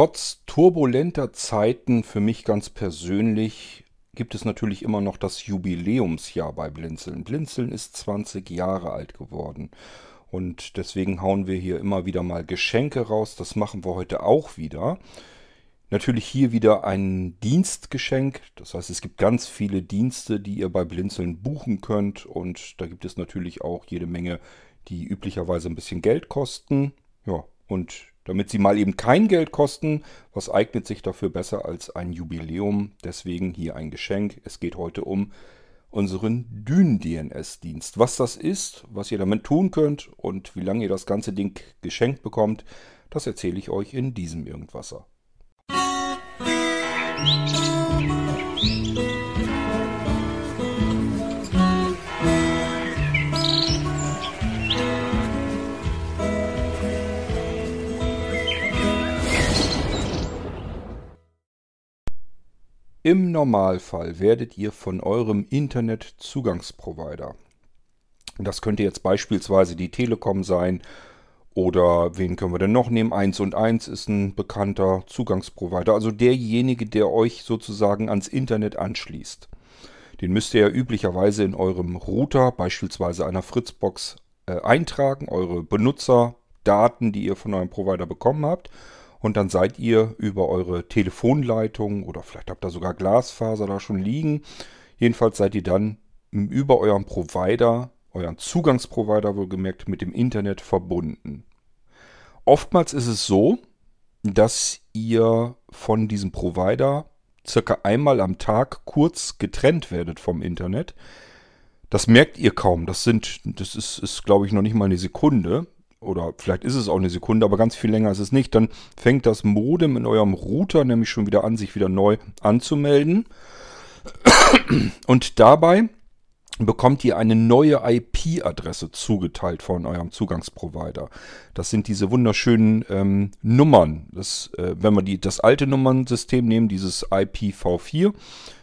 Trotz turbulenter Zeiten für mich ganz persönlich gibt es natürlich immer noch das Jubiläumsjahr bei Blinzeln. Blinzeln ist 20 Jahre alt geworden. Und deswegen hauen wir hier immer wieder mal Geschenke raus. Das machen wir heute auch wieder. Natürlich hier wieder ein Dienstgeschenk. Das heißt, es gibt ganz viele Dienste, die ihr bei Blinzeln buchen könnt. Und da gibt es natürlich auch jede Menge, die üblicherweise ein bisschen Geld kosten. Ja, und damit sie mal eben kein Geld kosten, was eignet sich dafür besser als ein Jubiläum? Deswegen hier ein Geschenk. Es geht heute um unseren Dyn-DNS-Dienst. Was das ist, was ihr damit tun könnt und wie lange ihr das ganze Ding geschenkt bekommt, das erzähle ich euch in diesem Irgendwasser. Im Normalfall werdet ihr von eurem Internet-Zugangsprovider, das könnte jetzt beispielsweise die Telekom sein oder wen können wir denn noch nehmen? 1 und 1 ist ein bekannter Zugangsprovider, also derjenige, der euch sozusagen ans Internet anschließt. Den müsst ihr ja üblicherweise in eurem Router, beispielsweise einer Fritzbox, äh, eintragen, eure Benutzerdaten, die ihr von eurem Provider bekommen habt und dann seid ihr über eure Telefonleitung oder vielleicht habt ihr sogar Glasfaser da schon liegen. Jedenfalls seid ihr dann über euren Provider, euren Zugangsprovider wohlgemerkt, mit dem Internet verbunden. Oftmals ist es so, dass ihr von diesem Provider circa einmal am Tag kurz getrennt werdet vom Internet. Das merkt ihr kaum. Das sind, das ist, ist glaube ich, noch nicht mal eine Sekunde oder vielleicht ist es auch eine Sekunde, aber ganz viel länger ist es nicht, dann fängt das Modem in eurem Router nämlich schon wieder an, sich wieder neu anzumelden. Und dabei bekommt ihr eine neue IP-Adresse zugeteilt von eurem Zugangsprovider. Das sind diese wunderschönen ähm, Nummern. Das, äh, wenn wir die, das alte Nummernsystem nehmen, dieses IPv4,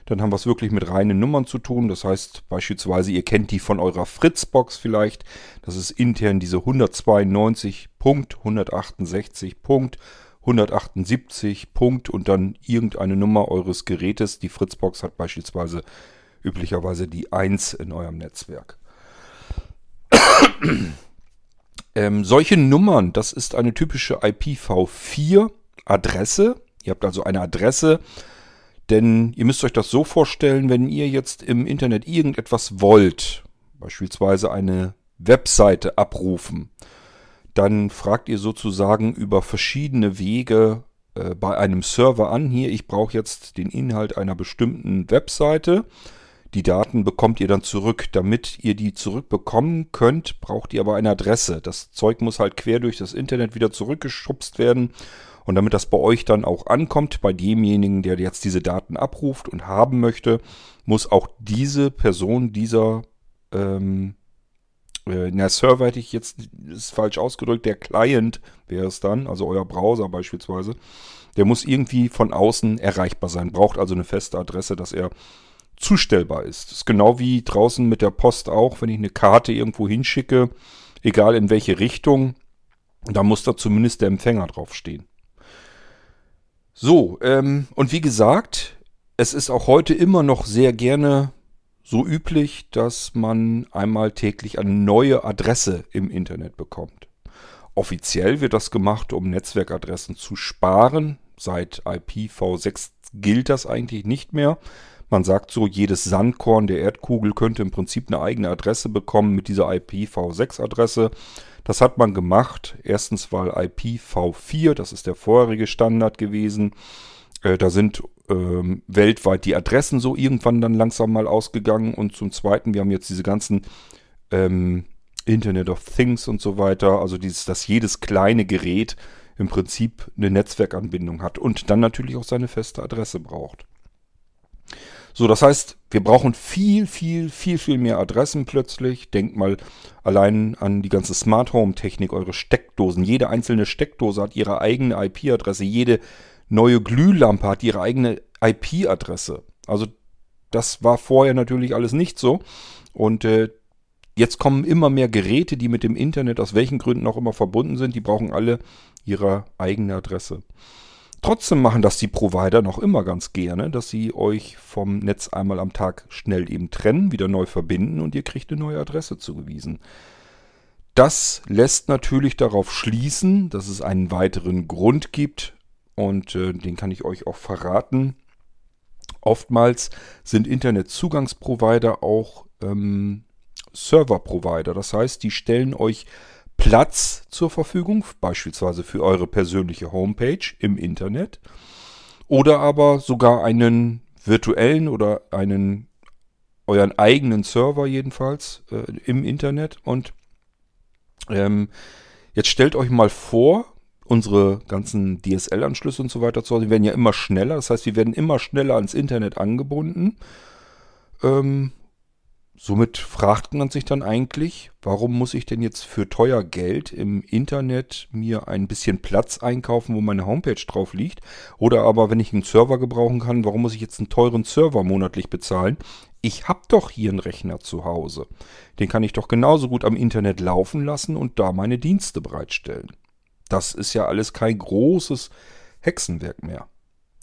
dann haben wir es wirklich mit reinen Nummern zu tun. Das heißt beispielsweise, ihr kennt die von eurer Fritzbox vielleicht. Das ist intern diese 192.168.178. Punkt und dann irgendeine Nummer eures Gerätes. Die Fritzbox hat beispielsweise üblicherweise die 1 in eurem Netzwerk. ähm, solche Nummern, das ist eine typische IPv4-Adresse. Ihr habt also eine Adresse, denn ihr müsst euch das so vorstellen, wenn ihr jetzt im Internet irgendetwas wollt, beispielsweise eine Webseite abrufen, dann fragt ihr sozusagen über verschiedene Wege äh, bei einem Server an, hier, ich brauche jetzt den Inhalt einer bestimmten Webseite. Die Daten bekommt ihr dann zurück. Damit ihr die zurückbekommen könnt, braucht ihr aber eine Adresse. Das Zeug muss halt quer durch das Internet wieder zurückgeschubst werden. Und damit das bei euch dann auch ankommt, bei demjenigen, der jetzt diese Daten abruft und haben möchte, muss auch diese Person, dieser, ähm, äh, na, Server hätte ich jetzt, ist falsch ausgedrückt, der Client wäre es dann, also euer Browser beispielsweise, der muss irgendwie von außen erreichbar sein, braucht also eine feste Adresse, dass er zustellbar ist. Das ist genau wie draußen mit der Post auch, wenn ich eine Karte irgendwo hinschicke, egal in welche Richtung, da muss da zumindest der Empfänger draufstehen. So, ähm, und wie gesagt, es ist auch heute immer noch sehr gerne so üblich, dass man einmal täglich eine neue Adresse im Internet bekommt. Offiziell wird das gemacht, um Netzwerkadressen zu sparen. Seit IPv6 gilt das eigentlich nicht mehr. Man sagt so, jedes Sandkorn der Erdkugel könnte im Prinzip eine eigene Adresse bekommen mit dieser IPv6-Adresse. Das hat man gemacht. Erstens, weil IPv4, das ist der vorherige Standard gewesen, äh, da sind ähm, weltweit die Adressen so irgendwann dann langsam mal ausgegangen. Und zum Zweiten, wir haben jetzt diese ganzen ähm, Internet of Things und so weiter, also dieses, dass jedes kleine Gerät im Prinzip eine Netzwerkanbindung hat und dann natürlich auch seine feste Adresse braucht. So, das heißt, wir brauchen viel, viel, viel, viel mehr Adressen plötzlich. Denkt mal allein an die ganze Smart Home Technik, eure Steckdosen. Jede einzelne Steckdose hat ihre eigene IP-Adresse. Jede neue Glühlampe hat ihre eigene IP-Adresse. Also das war vorher natürlich alles nicht so. Und äh, jetzt kommen immer mehr Geräte, die mit dem Internet aus welchen Gründen auch immer verbunden sind. Die brauchen alle ihre eigene Adresse. Trotzdem machen das die Provider noch immer ganz gerne, dass sie euch vom Netz einmal am Tag schnell eben trennen, wieder neu verbinden und ihr kriegt eine neue Adresse zugewiesen. Das lässt natürlich darauf schließen, dass es einen weiteren Grund gibt und äh, den kann ich euch auch verraten. Oftmals sind Internetzugangsprovider auch ähm, Serverprovider. Das heißt, die stellen euch Platz zur Verfügung, beispielsweise für eure persönliche Homepage im Internet oder aber sogar einen virtuellen oder einen euren eigenen Server jedenfalls äh, im Internet. Und ähm, jetzt stellt euch mal vor, unsere ganzen DSL-Anschlüsse und so weiter zu Hause, werden ja immer schneller, das heißt, wir werden immer schneller ans Internet angebunden. Ähm, Somit fragt man sich dann eigentlich, warum muss ich denn jetzt für teuer Geld im Internet mir ein bisschen Platz einkaufen, wo meine Homepage drauf liegt? Oder aber, wenn ich einen Server gebrauchen kann, warum muss ich jetzt einen teuren Server monatlich bezahlen? Ich habe doch hier einen Rechner zu Hause. Den kann ich doch genauso gut am Internet laufen lassen und da meine Dienste bereitstellen. Das ist ja alles kein großes Hexenwerk mehr.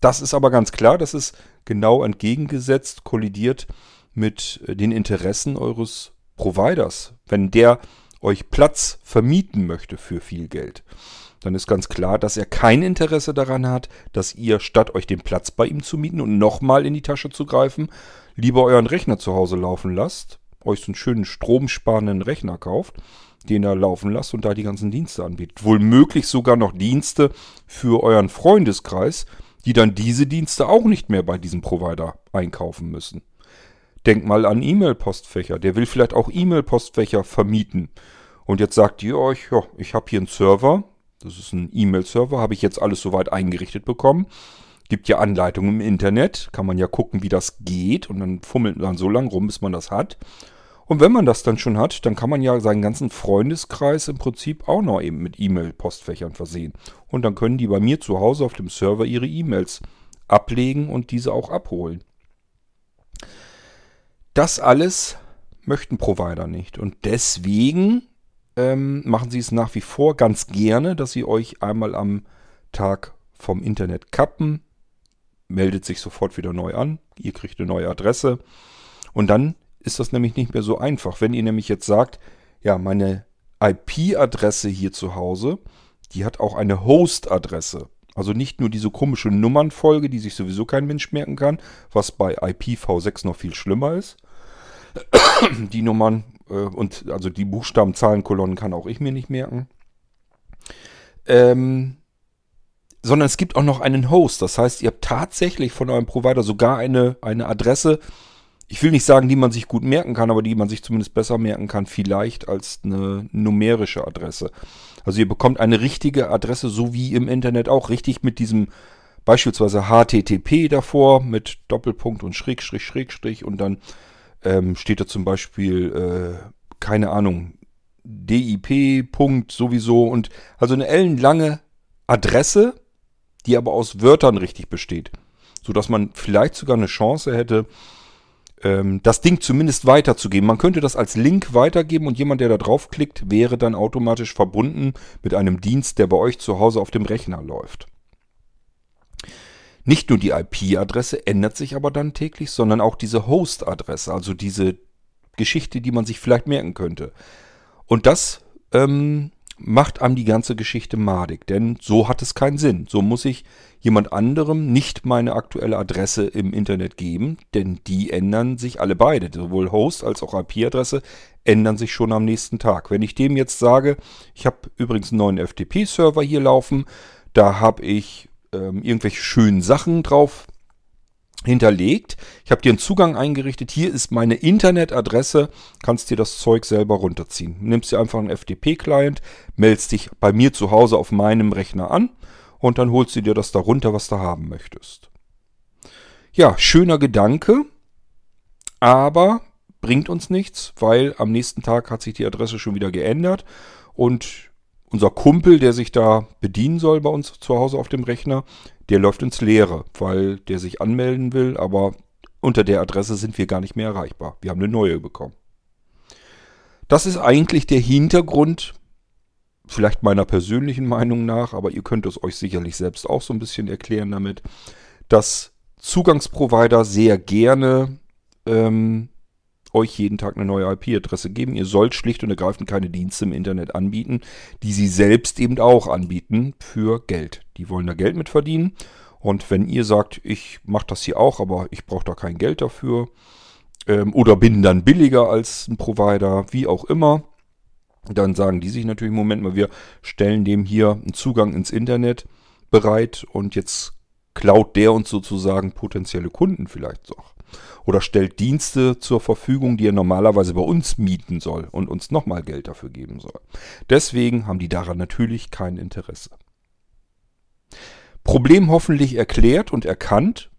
Das ist aber ganz klar, das ist genau entgegengesetzt, kollidiert mit äh, den Interessen eures Providers. Wenn der euch Platz vermieten möchte für viel Geld, dann ist ganz klar, dass er kein Interesse daran hat, dass ihr statt euch den Platz bei ihm zu mieten und nochmal in die Tasche zu greifen, lieber euren Rechner zu Hause laufen lasst, euch so einen schönen stromsparenden Rechner kauft, den er laufen lasst und da die ganzen Dienste anbietet. Wohl sogar noch Dienste für euren Freundeskreis, die dann diese Dienste auch nicht mehr bei diesem Provider einkaufen müssen. Denk mal an E-Mail-Postfächer. Der will vielleicht auch E-Mail-Postfächer vermieten. Und jetzt sagt ihr euch, ja, ich habe hier einen Server. Das ist ein E-Mail-Server. Habe ich jetzt alles soweit eingerichtet bekommen. Gibt ja Anleitungen im Internet. Kann man ja gucken, wie das geht. Und dann fummelt man so lange rum, bis man das hat. Und wenn man das dann schon hat, dann kann man ja seinen ganzen Freundeskreis im Prinzip auch noch eben mit E-Mail-Postfächern versehen. Und dann können die bei mir zu Hause auf dem Server ihre E-Mails ablegen und diese auch abholen. Das alles möchten Provider nicht. Und deswegen ähm, machen sie es nach wie vor ganz gerne, dass sie euch einmal am Tag vom Internet kappen, meldet sich sofort wieder neu an, ihr kriegt eine neue Adresse und dann ist das nämlich nicht mehr so einfach. Wenn ihr nämlich jetzt sagt, ja, meine IP-Adresse hier zu Hause, die hat auch eine Host-Adresse. Also nicht nur diese komische Nummernfolge, die sich sowieso kein Mensch merken kann, was bei IPv6 noch viel schlimmer ist. Die Nummern äh, und also die Buchstaben, Zahlenkolonnen kann auch ich mir nicht merken. Ähm, sondern es gibt auch noch einen Host. Das heißt, ihr habt tatsächlich von eurem Provider sogar eine, eine Adresse. Ich will nicht sagen, die man sich gut merken kann, aber die man sich zumindest besser merken kann, vielleicht als eine numerische Adresse. Also ihr bekommt eine richtige Adresse, so wie im Internet auch, richtig mit diesem beispielsweise HTTP davor, mit Doppelpunkt und Schrägstrich, Schrägstrich und dann ähm, steht da zum Beispiel, äh, keine Ahnung, DIP, Punkt sowieso und also eine ellenlange Adresse, die aber aus Wörtern richtig besteht. Sodass man vielleicht sogar eine Chance hätte, ähm, das Ding zumindest weiterzugeben. Man könnte das als Link weitergeben und jemand, der da draufklickt, wäre dann automatisch verbunden mit einem Dienst, der bei euch zu Hause auf dem Rechner läuft. Nicht nur die IP-Adresse ändert sich aber dann täglich, sondern auch diese Host-Adresse, also diese Geschichte, die man sich vielleicht merken könnte. Und das ähm, macht einem die ganze Geschichte madig, denn so hat es keinen Sinn. So muss ich jemand anderem nicht meine aktuelle Adresse im Internet geben, denn die ändern sich alle beide. Sowohl Host als auch IP-Adresse ändern sich schon am nächsten Tag. Wenn ich dem jetzt sage, ich habe übrigens einen neuen FTP-Server hier laufen, da habe ich ähm, irgendwelche schönen Sachen drauf hinterlegt. Ich habe dir einen Zugang eingerichtet. Hier ist meine Internetadresse. Kannst dir das Zeug selber runterziehen. Nimmst dir einfach einen FTP-Client, meldest dich bei mir zu Hause auf meinem Rechner an und dann holst du dir das da runter, was du haben möchtest. Ja, schöner Gedanke, aber bringt uns nichts, weil am nächsten Tag hat sich die Adresse schon wieder geändert und unser Kumpel, der sich da bedienen soll bei uns zu Hause auf dem Rechner, der läuft ins Leere, weil der sich anmelden will, aber unter der Adresse sind wir gar nicht mehr erreichbar. Wir haben eine neue bekommen. Das ist eigentlich der Hintergrund vielleicht meiner persönlichen Meinung nach, aber ihr könnt es euch sicherlich selbst auch so ein bisschen erklären damit, dass Zugangsprovider sehr gerne ähm, euch jeden Tag eine neue IP-Adresse geben. Ihr sollt schlicht und ergreifend keine Dienste im Internet anbieten, die sie selbst eben auch anbieten für Geld. Die wollen da Geld mit verdienen. Und wenn ihr sagt, ich mache das hier auch, aber ich brauche da kein Geld dafür ähm, oder bin dann billiger als ein Provider, wie auch immer, dann sagen die sich natürlich, Moment mal, wir stellen dem hier einen Zugang ins Internet bereit und jetzt klaut der uns sozusagen potenzielle Kunden vielleicht noch oder stellt Dienste zur Verfügung, die er normalerweise bei uns mieten soll und uns nochmal Geld dafür geben soll. Deswegen haben die daran natürlich kein Interesse. Problem hoffentlich erklärt und erkannt,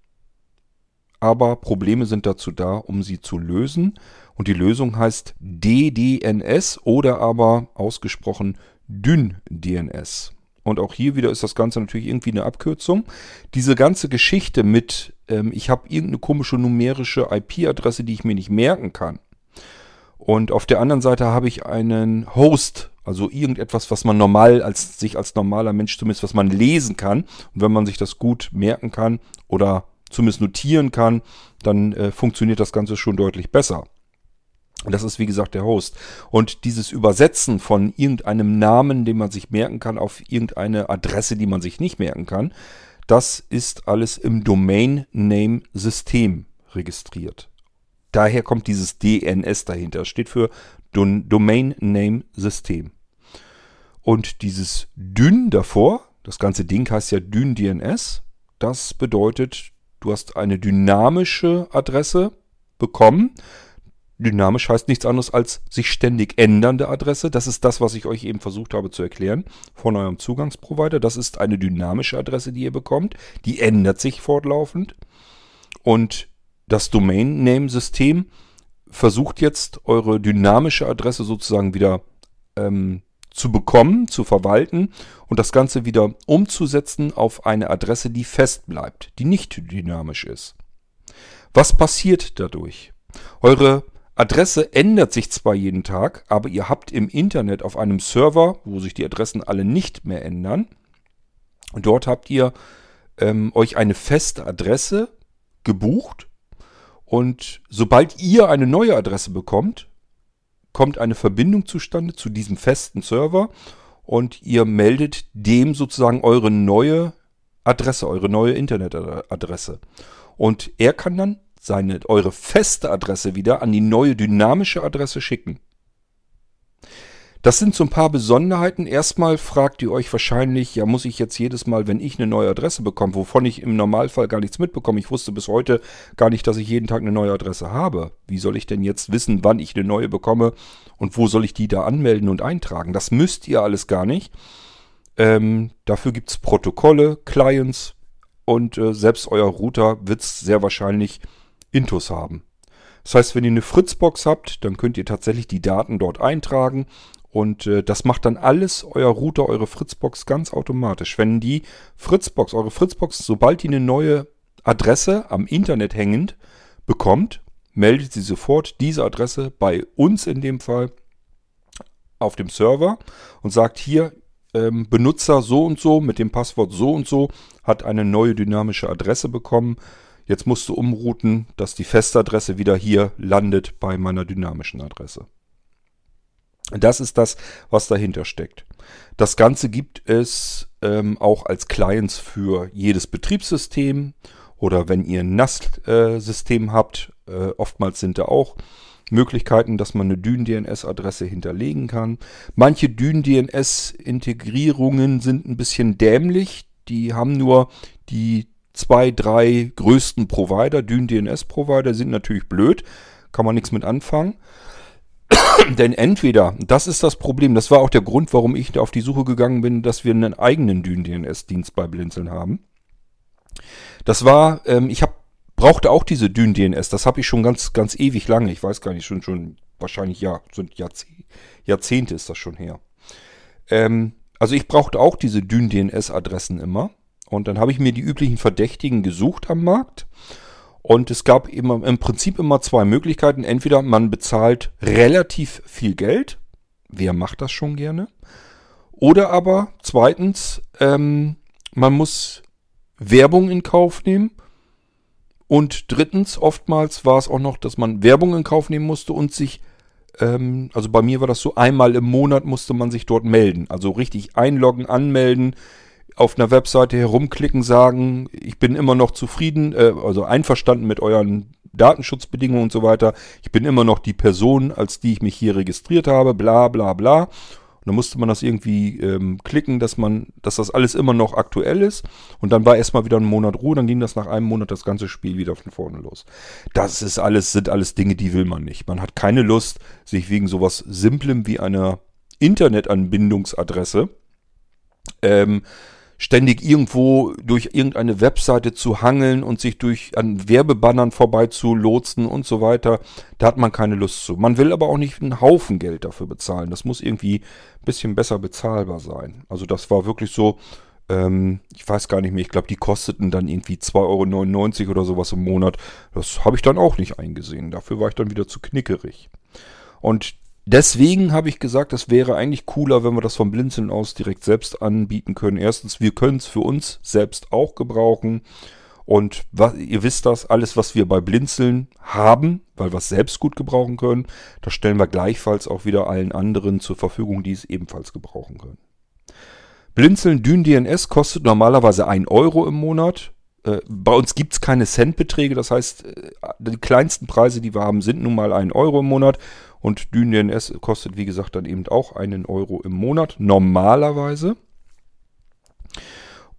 aber Probleme sind dazu da, um sie zu lösen. Und die Lösung heißt DDNS oder aber ausgesprochen DynDNS. Und auch hier wieder ist das Ganze natürlich irgendwie eine Abkürzung. Diese ganze Geschichte mit, ähm, ich habe irgendeine komische numerische IP-Adresse, die ich mir nicht merken kann. Und auf der anderen Seite habe ich einen Host, also irgendetwas, was man normal als sich als normaler Mensch zumindest, was man lesen kann. Und wenn man sich das gut merken kann oder zumindest notieren kann, dann äh, funktioniert das Ganze schon deutlich besser. Das ist wie gesagt der Host. Und dieses Übersetzen von irgendeinem Namen, den man sich merken kann, auf irgendeine Adresse, die man sich nicht merken kann, das ist alles im Domain Name System registriert. Daher kommt dieses DNS dahinter. Das steht für Domain Name System. Und dieses Dyn davor, das ganze Ding heißt ja Dyn DNS, das bedeutet, du hast eine dynamische Adresse bekommen Dynamisch heißt nichts anderes als sich ständig ändernde Adresse. Das ist das, was ich euch eben versucht habe zu erklären von eurem Zugangsprovider. Das ist eine dynamische Adresse, die ihr bekommt. Die ändert sich fortlaufend. Und das Domain-Name-System versucht jetzt eure dynamische Adresse sozusagen wieder ähm, zu bekommen, zu verwalten und das Ganze wieder umzusetzen auf eine Adresse, die fest bleibt, die nicht dynamisch ist. Was passiert dadurch? Eure Adresse ändert sich zwar jeden Tag, aber ihr habt im Internet auf einem Server, wo sich die Adressen alle nicht mehr ändern, dort habt ihr ähm, euch eine feste Adresse gebucht und sobald ihr eine neue Adresse bekommt, kommt eine Verbindung zustande zu diesem festen Server und ihr meldet dem sozusagen eure neue Adresse, eure neue Internetadresse. Und er kann dann seine, eure feste Adresse wieder an die neue dynamische Adresse schicken. Das sind so ein paar Besonderheiten. Erstmal fragt ihr euch wahrscheinlich, ja, muss ich jetzt jedes Mal, wenn ich eine neue Adresse bekomme, wovon ich im Normalfall gar nichts mitbekomme. Ich wusste bis heute gar nicht, dass ich jeden Tag eine neue Adresse habe. Wie soll ich denn jetzt wissen, wann ich eine neue bekomme und wo soll ich die da anmelden und eintragen? Das müsst ihr alles gar nicht. Ähm, dafür gibt es Protokolle, Clients und äh, selbst euer Router wird es sehr wahrscheinlich Intus haben. Das heißt, wenn ihr eine Fritzbox habt, dann könnt ihr tatsächlich die Daten dort eintragen und äh, das macht dann alles euer Router, eure Fritzbox ganz automatisch. Wenn die Fritzbox, eure Fritzbox, sobald die eine neue Adresse am Internet hängend bekommt, meldet sie sofort diese Adresse bei uns in dem Fall auf dem Server und sagt hier, ähm, Benutzer so und so mit dem Passwort so und so hat eine neue dynamische Adresse bekommen. Jetzt musst du umrouten, dass die Festadresse wieder hier landet bei meiner dynamischen Adresse. Das ist das, was dahinter steckt. Das Ganze gibt es ähm, auch als Clients für jedes Betriebssystem oder wenn ihr ein NAS-System habt, äh, oftmals sind da auch Möglichkeiten, dass man eine Dyn-DNS-Adresse hinterlegen kann. Manche Dyn-DNS-Integrierungen sind ein bisschen dämlich. Die haben nur die zwei, drei größten Provider, Dyn-DNS-Provider, sind natürlich blöd. Kann man nichts mit anfangen. Denn entweder, das ist das Problem, das war auch der Grund, warum ich auf die Suche gegangen bin, dass wir einen eigenen Dyn-DNS-Dienst bei Blinzeln haben. Das war, ähm, ich hab, brauchte auch diese Dyn-DNS, das habe ich schon ganz, ganz ewig lange, ich weiß gar nicht, schon, schon wahrscheinlich, ja, sind Jahrzehnte, Jahrzehnte ist das schon her. Ähm, also ich brauchte auch diese Dyn-DNS-Adressen immer. Und dann habe ich mir die üblichen Verdächtigen gesucht am Markt. Und es gab immer, im Prinzip immer zwei Möglichkeiten. Entweder man bezahlt relativ viel Geld. Wer macht das schon gerne? Oder aber zweitens, ähm, man muss Werbung in Kauf nehmen. Und drittens, oftmals war es auch noch, dass man Werbung in Kauf nehmen musste und sich, ähm, also bei mir war das so, einmal im Monat musste man sich dort melden. Also richtig einloggen, anmelden, auf einer Webseite herumklicken, sagen, ich bin immer noch zufrieden, äh, also einverstanden mit euren Datenschutzbedingungen und so weiter. Ich bin immer noch die Person, als die ich mich hier registriert habe, bla bla bla. Und dann musste man das irgendwie ähm, klicken, dass man, dass das alles immer noch aktuell ist. Und dann war erstmal wieder ein Monat Ruhe, dann ging das nach einem Monat das ganze Spiel wieder von vorne los. Das ist alles, sind alles Dinge, die will man nicht. Man hat keine Lust, sich wegen sowas Simplem wie einer Internetanbindungsadresse ähm, ständig irgendwo durch irgendeine Webseite zu hangeln und sich durch an Werbebannern vorbei zu lotsen und so weiter. Da hat man keine Lust zu. Man will aber auch nicht einen Haufen Geld dafür bezahlen. Das muss irgendwie ein bisschen besser bezahlbar sein. Also das war wirklich so, ähm, ich weiß gar nicht mehr, ich glaube, die kosteten dann irgendwie 2,99 Euro oder sowas im Monat. Das habe ich dann auch nicht eingesehen. Dafür war ich dann wieder zu knickerig. Und Deswegen habe ich gesagt, es wäre eigentlich cooler, wenn wir das vom Blinzeln aus direkt selbst anbieten können. Erstens, wir können es für uns selbst auch gebrauchen. Und was, ihr wisst das, alles, was wir bei Blinzeln haben, weil wir es selbst gut gebrauchen können, das stellen wir gleichfalls auch wieder allen anderen zur Verfügung, die es ebenfalls gebrauchen können. Blinzeln Dyn DNS kostet normalerweise 1 Euro im Monat. Äh, bei uns gibt es keine Centbeträge, das heißt, äh, die kleinsten Preise, die wir haben, sind nun mal 1 Euro im Monat. Und DynDNS kostet, wie gesagt, dann eben auch einen Euro im Monat, normalerweise.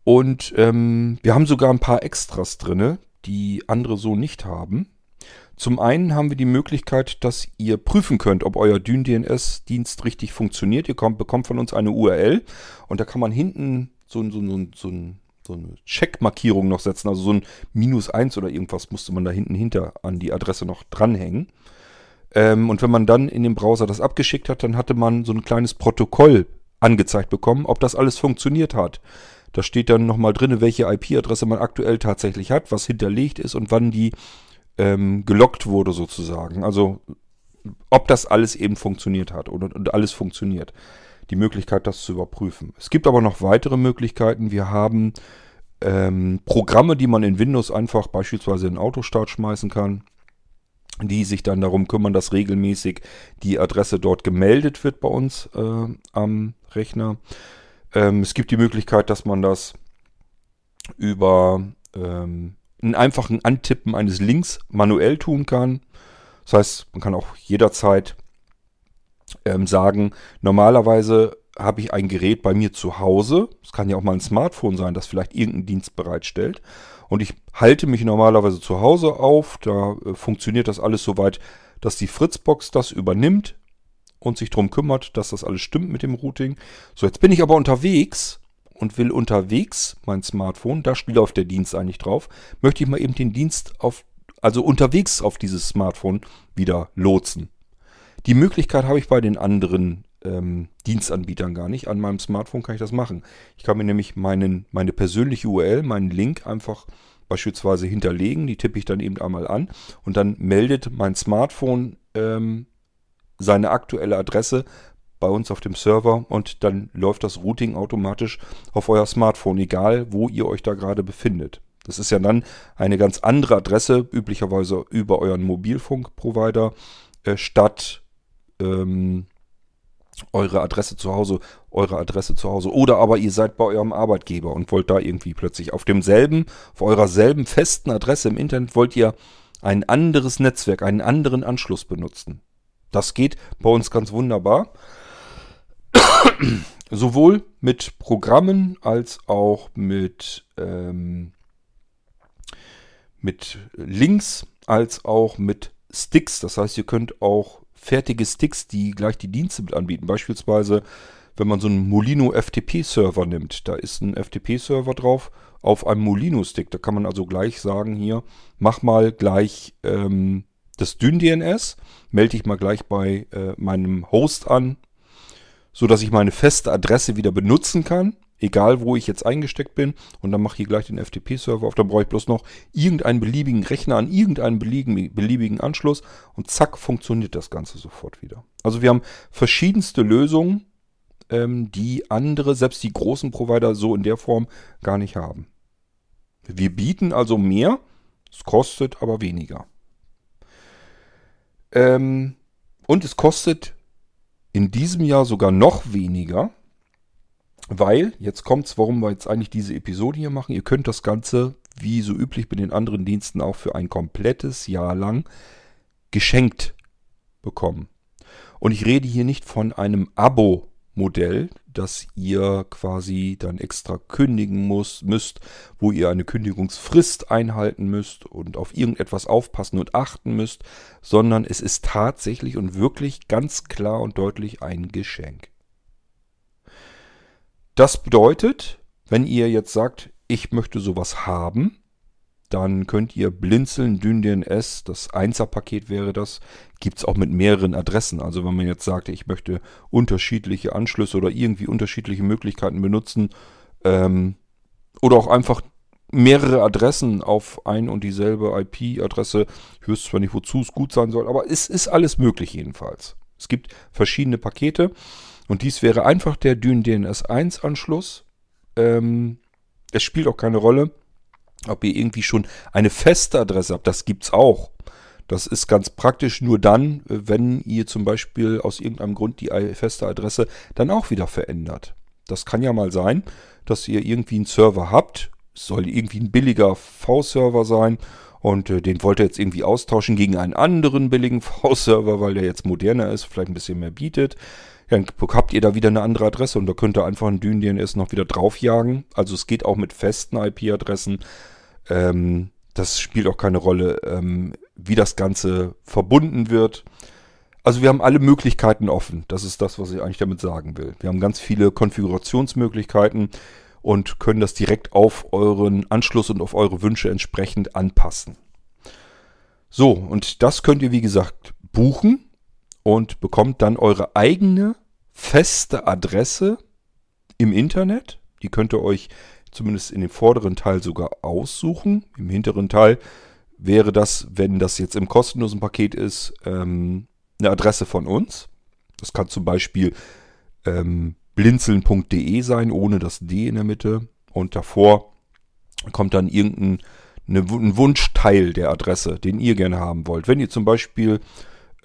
Und ähm, wir haben sogar ein paar Extras drin, die andere so nicht haben. Zum einen haben wir die Möglichkeit, dass ihr prüfen könnt, ob euer DynDNS-Dienst richtig funktioniert. Ihr kommt, bekommt von uns eine URL und da kann man hinten so, so, so, so, so eine Checkmarkierung noch setzen. Also so ein Minus 1 oder irgendwas musste man da hinten hinter an die Adresse noch dranhängen. Ähm, und wenn man dann in dem Browser das abgeschickt hat, dann hatte man so ein kleines Protokoll angezeigt bekommen, ob das alles funktioniert hat. Da steht dann nochmal drin, welche IP-Adresse man aktuell tatsächlich hat, was hinterlegt ist und wann die ähm, gelockt wurde sozusagen. Also ob das alles eben funktioniert hat und, und alles funktioniert. Die Möglichkeit, das zu überprüfen. Es gibt aber noch weitere Möglichkeiten. Wir haben ähm, Programme, die man in Windows einfach beispielsweise in Autostart schmeißen kann die sich dann darum kümmern, dass regelmäßig die Adresse dort gemeldet wird bei uns äh, am Rechner. Ähm, es gibt die Möglichkeit, dass man das über ähm, einen einfachen Antippen eines Links manuell tun kann. Das heißt, man kann auch jederzeit ähm, sagen, normalerweise habe ich ein Gerät bei mir zu Hause. Es kann ja auch mal ein Smartphone sein, das vielleicht irgendeinen Dienst bereitstellt. Und ich halte mich normalerweise zu Hause auf. Da äh, funktioniert das alles soweit, dass die Fritzbox das übernimmt und sich darum kümmert, dass das alles stimmt mit dem Routing. So, jetzt bin ich aber unterwegs und will unterwegs mein Smartphone, da auf der Dienst eigentlich drauf, möchte ich mal eben den Dienst auf, also unterwegs auf dieses Smartphone wieder lotsen. Die Möglichkeit habe ich bei den anderen ähm, Dienstanbietern gar nicht. An meinem Smartphone kann ich das machen. Ich kann mir nämlich meinen, meine persönliche URL, meinen Link einfach beispielsweise hinterlegen. Die tippe ich dann eben einmal an und dann meldet mein Smartphone ähm, seine aktuelle Adresse bei uns auf dem Server und dann läuft das Routing automatisch auf euer Smartphone, egal wo ihr euch da gerade befindet. Das ist ja dann eine ganz andere Adresse, üblicherweise über euren Mobilfunkprovider, äh, statt ähm, eure Adresse zu Hause, eure Adresse zu Hause. Oder aber ihr seid bei eurem Arbeitgeber und wollt da irgendwie plötzlich auf demselben, auf eurer selben festen Adresse im Internet wollt ihr ein anderes Netzwerk, einen anderen Anschluss benutzen. Das geht bei uns ganz wunderbar. Sowohl mit Programmen als auch mit, ähm, mit Links als auch mit Sticks. Das heißt, ihr könnt auch fertige Sticks, die gleich die Dienste mit anbieten. Beispielsweise, wenn man so einen Molino FTP-Server nimmt, da ist ein FTP-Server drauf auf einem Molino-Stick. Da kann man also gleich sagen, hier, mach mal gleich ähm, das DynDNS, melde dich mal gleich bei äh, meinem Host an, sodass ich meine feste Adresse wieder benutzen kann egal wo ich jetzt eingesteckt bin. Und dann mache ich gleich den FTP-Server auf. Dann brauche ich bloß noch irgendeinen beliebigen Rechner an irgendeinen beliebigen, beliebigen Anschluss. Und zack, funktioniert das Ganze sofort wieder. Also wir haben verschiedenste Lösungen ähm, die andere, selbst die großen Provider so in der Form gar nicht haben. Wir bieten also mehr, es kostet aber weniger. Ähm, und es kostet in diesem Jahr sogar noch weniger, weil, jetzt kommt es, warum wir jetzt eigentlich diese Episode hier machen. Ihr könnt das Ganze, wie so üblich bei den anderen Diensten, auch für ein komplettes Jahr lang geschenkt bekommen. Und ich rede hier nicht von einem Abo-Modell, das ihr quasi dann extra kündigen muss, müsst, wo ihr eine Kündigungsfrist einhalten müsst und auf irgendetwas aufpassen und achten müsst, sondern es ist tatsächlich und wirklich ganz klar und deutlich ein Geschenk. Das bedeutet, wenn ihr jetzt sagt, ich möchte sowas haben, dann könnt ihr blinzeln DynDNS, das 1er-Paket wäre das, gibt es auch mit mehreren Adressen. Also wenn man jetzt sagt, ich möchte unterschiedliche Anschlüsse oder irgendwie unterschiedliche Möglichkeiten benutzen ähm, oder auch einfach mehrere Adressen auf ein und dieselbe IP-Adresse. Ich wüsste zwar nicht, wozu es gut sein soll, aber es ist alles möglich jedenfalls. Es gibt verschiedene Pakete und dies wäre einfach der DynDNS 1 Anschluss. Ähm, es spielt auch keine Rolle, ob ihr irgendwie schon eine feste Adresse habt, das gibt es auch. Das ist ganz praktisch nur dann, wenn ihr zum Beispiel aus irgendeinem Grund die feste Adresse dann auch wieder verändert. Das kann ja mal sein, dass ihr irgendwie einen Server habt. Es soll irgendwie ein billiger V-Server sein und äh, den wollt ihr jetzt irgendwie austauschen gegen einen anderen billigen V-Server, weil der jetzt moderner ist, vielleicht ein bisschen mehr bietet. Dann habt ihr da wieder eine andere Adresse und da könnt ihr einfach ein DynDNS noch wieder draufjagen. Also es geht auch mit festen IP-Adressen. Ähm, das spielt auch keine Rolle, ähm, wie das Ganze verbunden wird. Also wir haben alle Möglichkeiten offen. Das ist das, was ich eigentlich damit sagen will. Wir haben ganz viele Konfigurationsmöglichkeiten und können das direkt auf euren Anschluss und auf eure Wünsche entsprechend anpassen. So, und das könnt ihr wie gesagt buchen und bekommt dann eure eigene feste Adresse im Internet. Die könnt ihr euch zumindest in dem vorderen Teil sogar aussuchen. Im hinteren Teil wäre das, wenn das jetzt im kostenlosen Paket ist, ähm, eine Adresse von uns. Das kann zum Beispiel ähm, blinzeln.de sein, ohne das D in der Mitte. Und davor kommt dann irgendein eine, ein Wunschteil der Adresse, den ihr gerne haben wollt. Wenn ihr zum Beispiel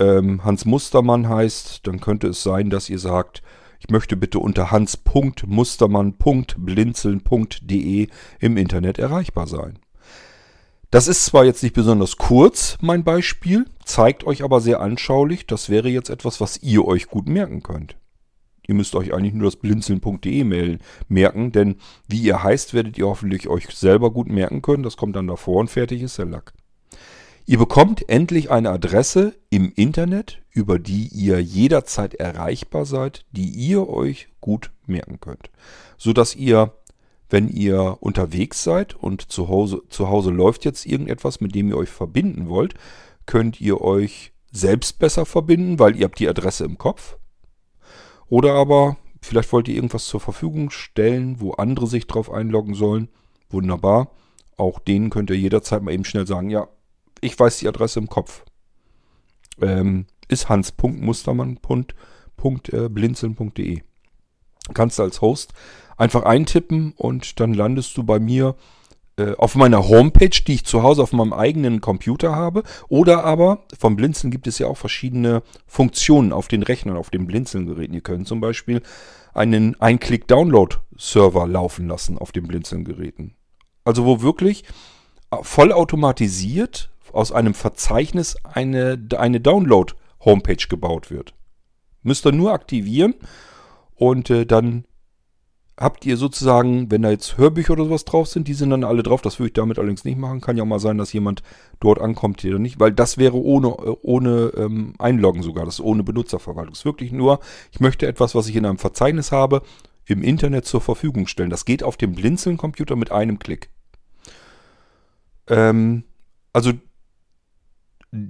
ähm, Hans Mustermann heißt, dann könnte es sein, dass ihr sagt, ich möchte bitte unter hans.mustermann.blinzeln.de im Internet erreichbar sein. Das ist zwar jetzt nicht besonders kurz, mein Beispiel, zeigt euch aber sehr anschaulich, das wäre jetzt etwas, was ihr euch gut merken könnt. Ihr müsst euch eigentlich nur das blinzeln.de merken, denn wie ihr heißt, werdet ihr hoffentlich euch selber gut merken können. Das kommt dann davor und fertig ist der Lack. Ihr bekommt endlich eine Adresse im Internet, über die ihr jederzeit erreichbar seid, die ihr euch gut merken könnt. Sodass ihr, wenn ihr unterwegs seid und zu Hause, zu Hause läuft jetzt irgendetwas, mit dem ihr euch verbinden wollt, könnt ihr euch selbst besser verbinden, weil ihr habt die Adresse im Kopf. Oder aber vielleicht wollt ihr irgendwas zur Verfügung stellen, wo andere sich drauf einloggen sollen. Wunderbar. Auch denen könnt ihr jederzeit mal eben schnell sagen, ja, ich weiß die Adresse im Kopf. Ähm, ist hans.mustermann.blinzeln.de. Äh, Kannst du als Host einfach eintippen und dann landest du bei mir äh, auf meiner Homepage, die ich zu Hause auf meinem eigenen Computer habe. Oder aber vom Blinzeln gibt es ja auch verschiedene Funktionen auf den Rechnern, auf den Blinzeln-Geräten. Ihr könnt zum Beispiel einen Ein-Klick-Download-Server laufen lassen auf den Blinzeln-Geräten. Also wo wirklich vollautomatisiert aus einem Verzeichnis eine, eine Download-Homepage gebaut wird. Müsst ihr nur aktivieren und äh, dann habt ihr sozusagen, wenn da jetzt Hörbücher oder sowas drauf sind, die sind dann alle drauf. Das würde ich damit allerdings nicht machen. Kann ja auch mal sein, dass jemand dort ankommt, der nicht, weil das wäre ohne, äh, ohne ähm, Einloggen sogar, das ist ohne Benutzerverwaltung. Das ist wirklich nur, ich möchte etwas, was ich in einem Verzeichnis habe, im Internet zur Verfügung stellen. Das geht auf dem Blinzeln-Computer mit einem Klick. Ähm, also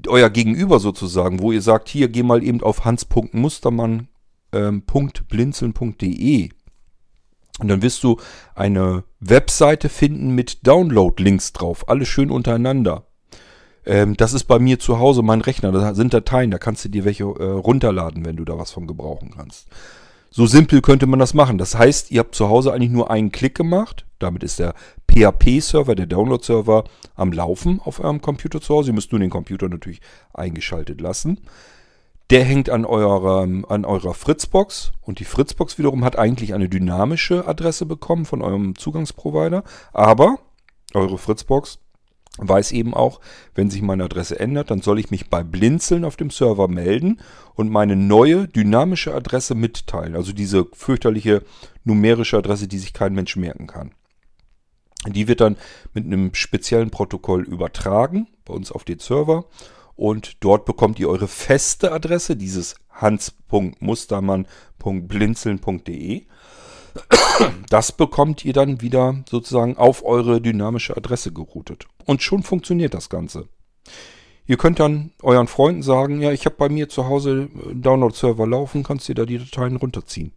euer Gegenüber sozusagen, wo ihr sagt, hier geh mal eben auf hans.mustermann.blinzeln.de ähm, und dann wirst du eine Webseite finden mit Download-Links drauf, alles schön untereinander. Ähm, das ist bei mir zu Hause mein Rechner, da sind Dateien, da kannst du dir welche äh, runterladen, wenn du da was von gebrauchen kannst. So simpel könnte man das machen. Das heißt, ihr habt zu Hause eigentlich nur einen Klick gemacht. Damit ist der PHP-Server, der Download-Server, am Laufen auf eurem Computer zu Hause. Ihr müsst nur den Computer natürlich eingeschaltet lassen. Der hängt an, eurem, an eurer Fritzbox und die Fritzbox wiederum hat eigentlich eine dynamische Adresse bekommen von eurem Zugangsprovider. Aber eure Fritzbox weiß eben auch, wenn sich meine Adresse ändert, dann soll ich mich bei Blinzeln auf dem Server melden und meine neue dynamische Adresse mitteilen. Also diese fürchterliche numerische Adresse, die sich kein Mensch merken kann. Die wird dann mit einem speziellen Protokoll übertragen bei uns auf den Server und dort bekommt ihr eure feste Adresse, dieses hans.mustermann.blinzeln.de. Das bekommt ihr dann wieder sozusagen auf eure dynamische Adresse geroutet. Und schon funktioniert das Ganze. Ihr könnt dann euren Freunden sagen, ja, ich habe bei mir zu Hause einen Download-Server laufen, kannst dir da die Dateien runterziehen.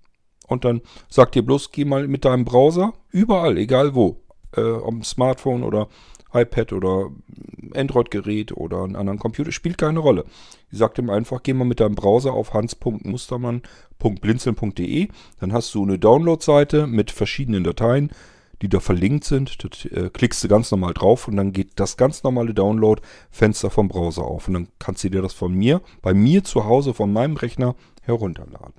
Und dann sagt ihr bloß, geh mal mit deinem Browser, überall, egal wo, äh, am Smartphone oder iPad oder Android-Gerät oder einen anderen Computer, spielt keine Rolle. Ich sagt ihm einfach, geh mal mit deinem Browser auf hans.mustermann.blinzeln.de, dann hast du eine Download-Seite mit verschiedenen Dateien, die da verlinkt sind. Da äh, klickst du ganz normal drauf und dann geht das ganz normale Download-Fenster vom Browser auf. Und dann kannst du dir das von mir, bei mir zu Hause, von meinem Rechner herunterladen.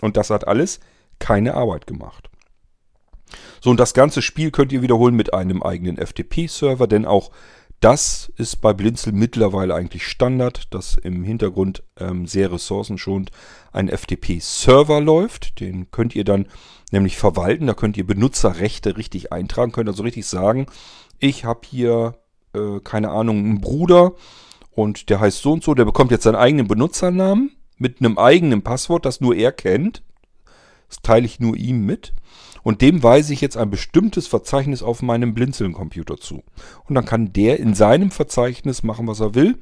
Und das hat alles keine Arbeit gemacht. So, und das ganze Spiel könnt ihr wiederholen mit einem eigenen FTP-Server, denn auch das ist bei Blinzel mittlerweile eigentlich Standard, dass im Hintergrund ähm, sehr ressourcenschonend ein FTP-Server läuft. Den könnt ihr dann nämlich verwalten. Da könnt ihr Benutzerrechte richtig eintragen, könnt also richtig sagen, ich habe hier, äh, keine Ahnung, einen Bruder und der heißt so und so, der bekommt jetzt seinen eigenen Benutzernamen mit einem eigenen Passwort, das nur er kennt. Das teile ich nur ihm mit. Und dem weise ich jetzt ein bestimmtes Verzeichnis auf meinem Blinzeln-Computer zu. Und dann kann der in seinem Verzeichnis machen, was er will.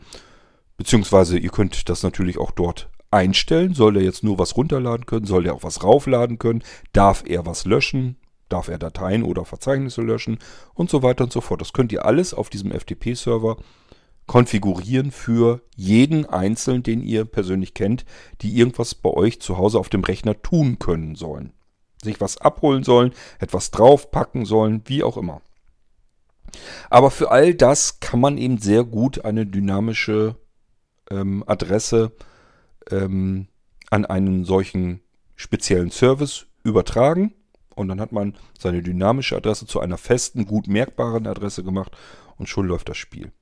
Beziehungsweise ihr könnt das natürlich auch dort einstellen. Soll er jetzt nur was runterladen können? Soll er auch was raufladen können? Darf er was löschen? Darf er Dateien oder Verzeichnisse löschen? Und so weiter und so fort. Das könnt ihr alles auf diesem FTP-Server konfigurieren für jeden Einzelnen, den ihr persönlich kennt, die irgendwas bei euch zu Hause auf dem Rechner tun können sollen sich was abholen sollen, etwas draufpacken sollen, wie auch immer. Aber für all das kann man eben sehr gut eine dynamische ähm, Adresse ähm, an einen solchen speziellen Service übertragen. Und dann hat man seine dynamische Adresse zu einer festen, gut merkbaren Adresse gemacht und schon läuft das Spiel.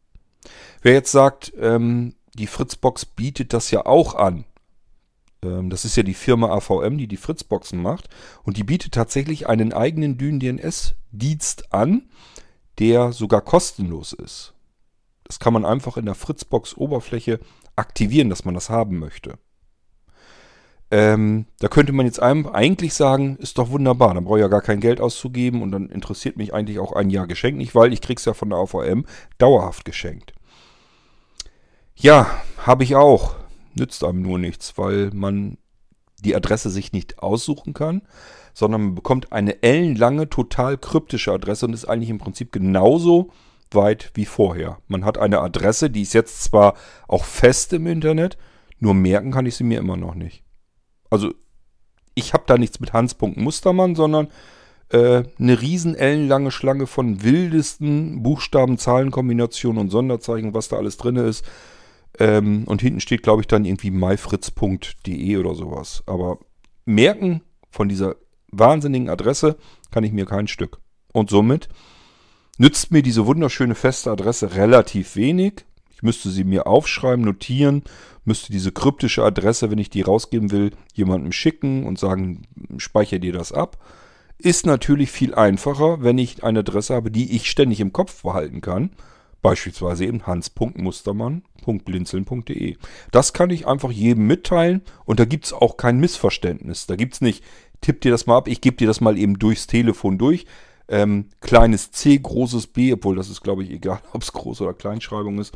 Wer jetzt sagt, ähm, die Fritzbox bietet das ja auch an, ähm, das ist ja die Firma AVM, die die Fritzboxen macht. Und die bietet tatsächlich einen eigenen Dyn-DNS-Dienst an, der sogar kostenlos ist. Das kann man einfach in der Fritzbox-Oberfläche aktivieren, dass man das haben möchte. Ähm, da könnte man jetzt eigentlich sagen, ist doch wunderbar, dann brauche ich ja gar kein Geld auszugeben und dann interessiert mich eigentlich auch ein Jahr Geschenk nicht, weil ich kriege es ja von der AVM dauerhaft geschenkt. Ja, habe ich auch nützt einem nur nichts, weil man die Adresse sich nicht aussuchen kann, sondern man bekommt eine ellenlange, total kryptische Adresse und ist eigentlich im Prinzip genauso weit wie vorher. Man hat eine Adresse, die ist jetzt zwar auch fest im Internet, nur merken kann ich sie mir immer noch nicht. Also ich habe da nichts mit Hans.Mustermann, sondern äh, eine riesen ellenlange Schlange von wildesten Buchstaben, Zahlenkombinationen und Sonderzeichen, was da alles drin ist. Ähm, und hinten steht, glaube ich, dann irgendwie myfritz.de oder sowas. Aber merken von dieser wahnsinnigen Adresse kann ich mir kein Stück. Und somit nützt mir diese wunderschöne feste Adresse relativ wenig. Ich müsste sie mir aufschreiben, notieren, müsste diese kryptische Adresse, wenn ich die rausgeben will, jemandem schicken und sagen, speichere dir das ab. Ist natürlich viel einfacher, wenn ich eine Adresse habe, die ich ständig im Kopf behalten kann. Beispielsweise eben hans.mustermann.blinzeln.de. Das kann ich einfach jedem mitteilen und da gibt es auch kein Missverständnis. Da gibt es nicht, tipp dir das mal ab, ich gebe dir das mal eben durchs Telefon durch. Ähm, kleines C, großes B, obwohl das ist, glaube ich, egal, ob es Groß- oder Kleinschreibung ist.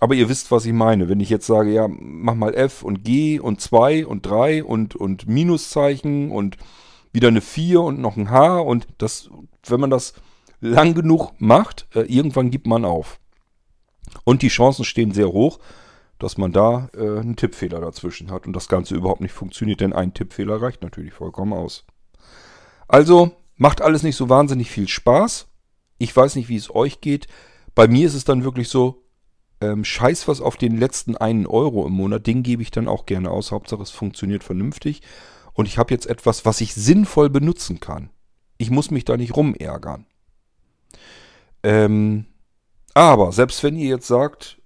Aber ihr wisst, was ich meine. Wenn ich jetzt sage, ja, mach mal F und G und 2 und 3 und, und Minuszeichen und wieder eine 4 und noch ein H und das, wenn man das lang genug macht, äh, irgendwann gibt man auf. Und die Chancen stehen sehr hoch, dass man da äh, einen Tippfehler dazwischen hat und das Ganze überhaupt nicht funktioniert, denn ein Tippfehler reicht natürlich vollkommen aus. Also macht alles nicht so wahnsinnig viel Spaß. Ich weiß nicht, wie es euch geht. Bei mir ist es dann wirklich so, ähm, scheiß was auf den letzten einen Euro im Monat, den gebe ich dann auch gerne aus. Hauptsache es funktioniert vernünftig. Und ich habe jetzt etwas, was ich sinnvoll benutzen kann. Ich muss mich da nicht rumärgern. Ähm, aber selbst wenn ihr jetzt sagt,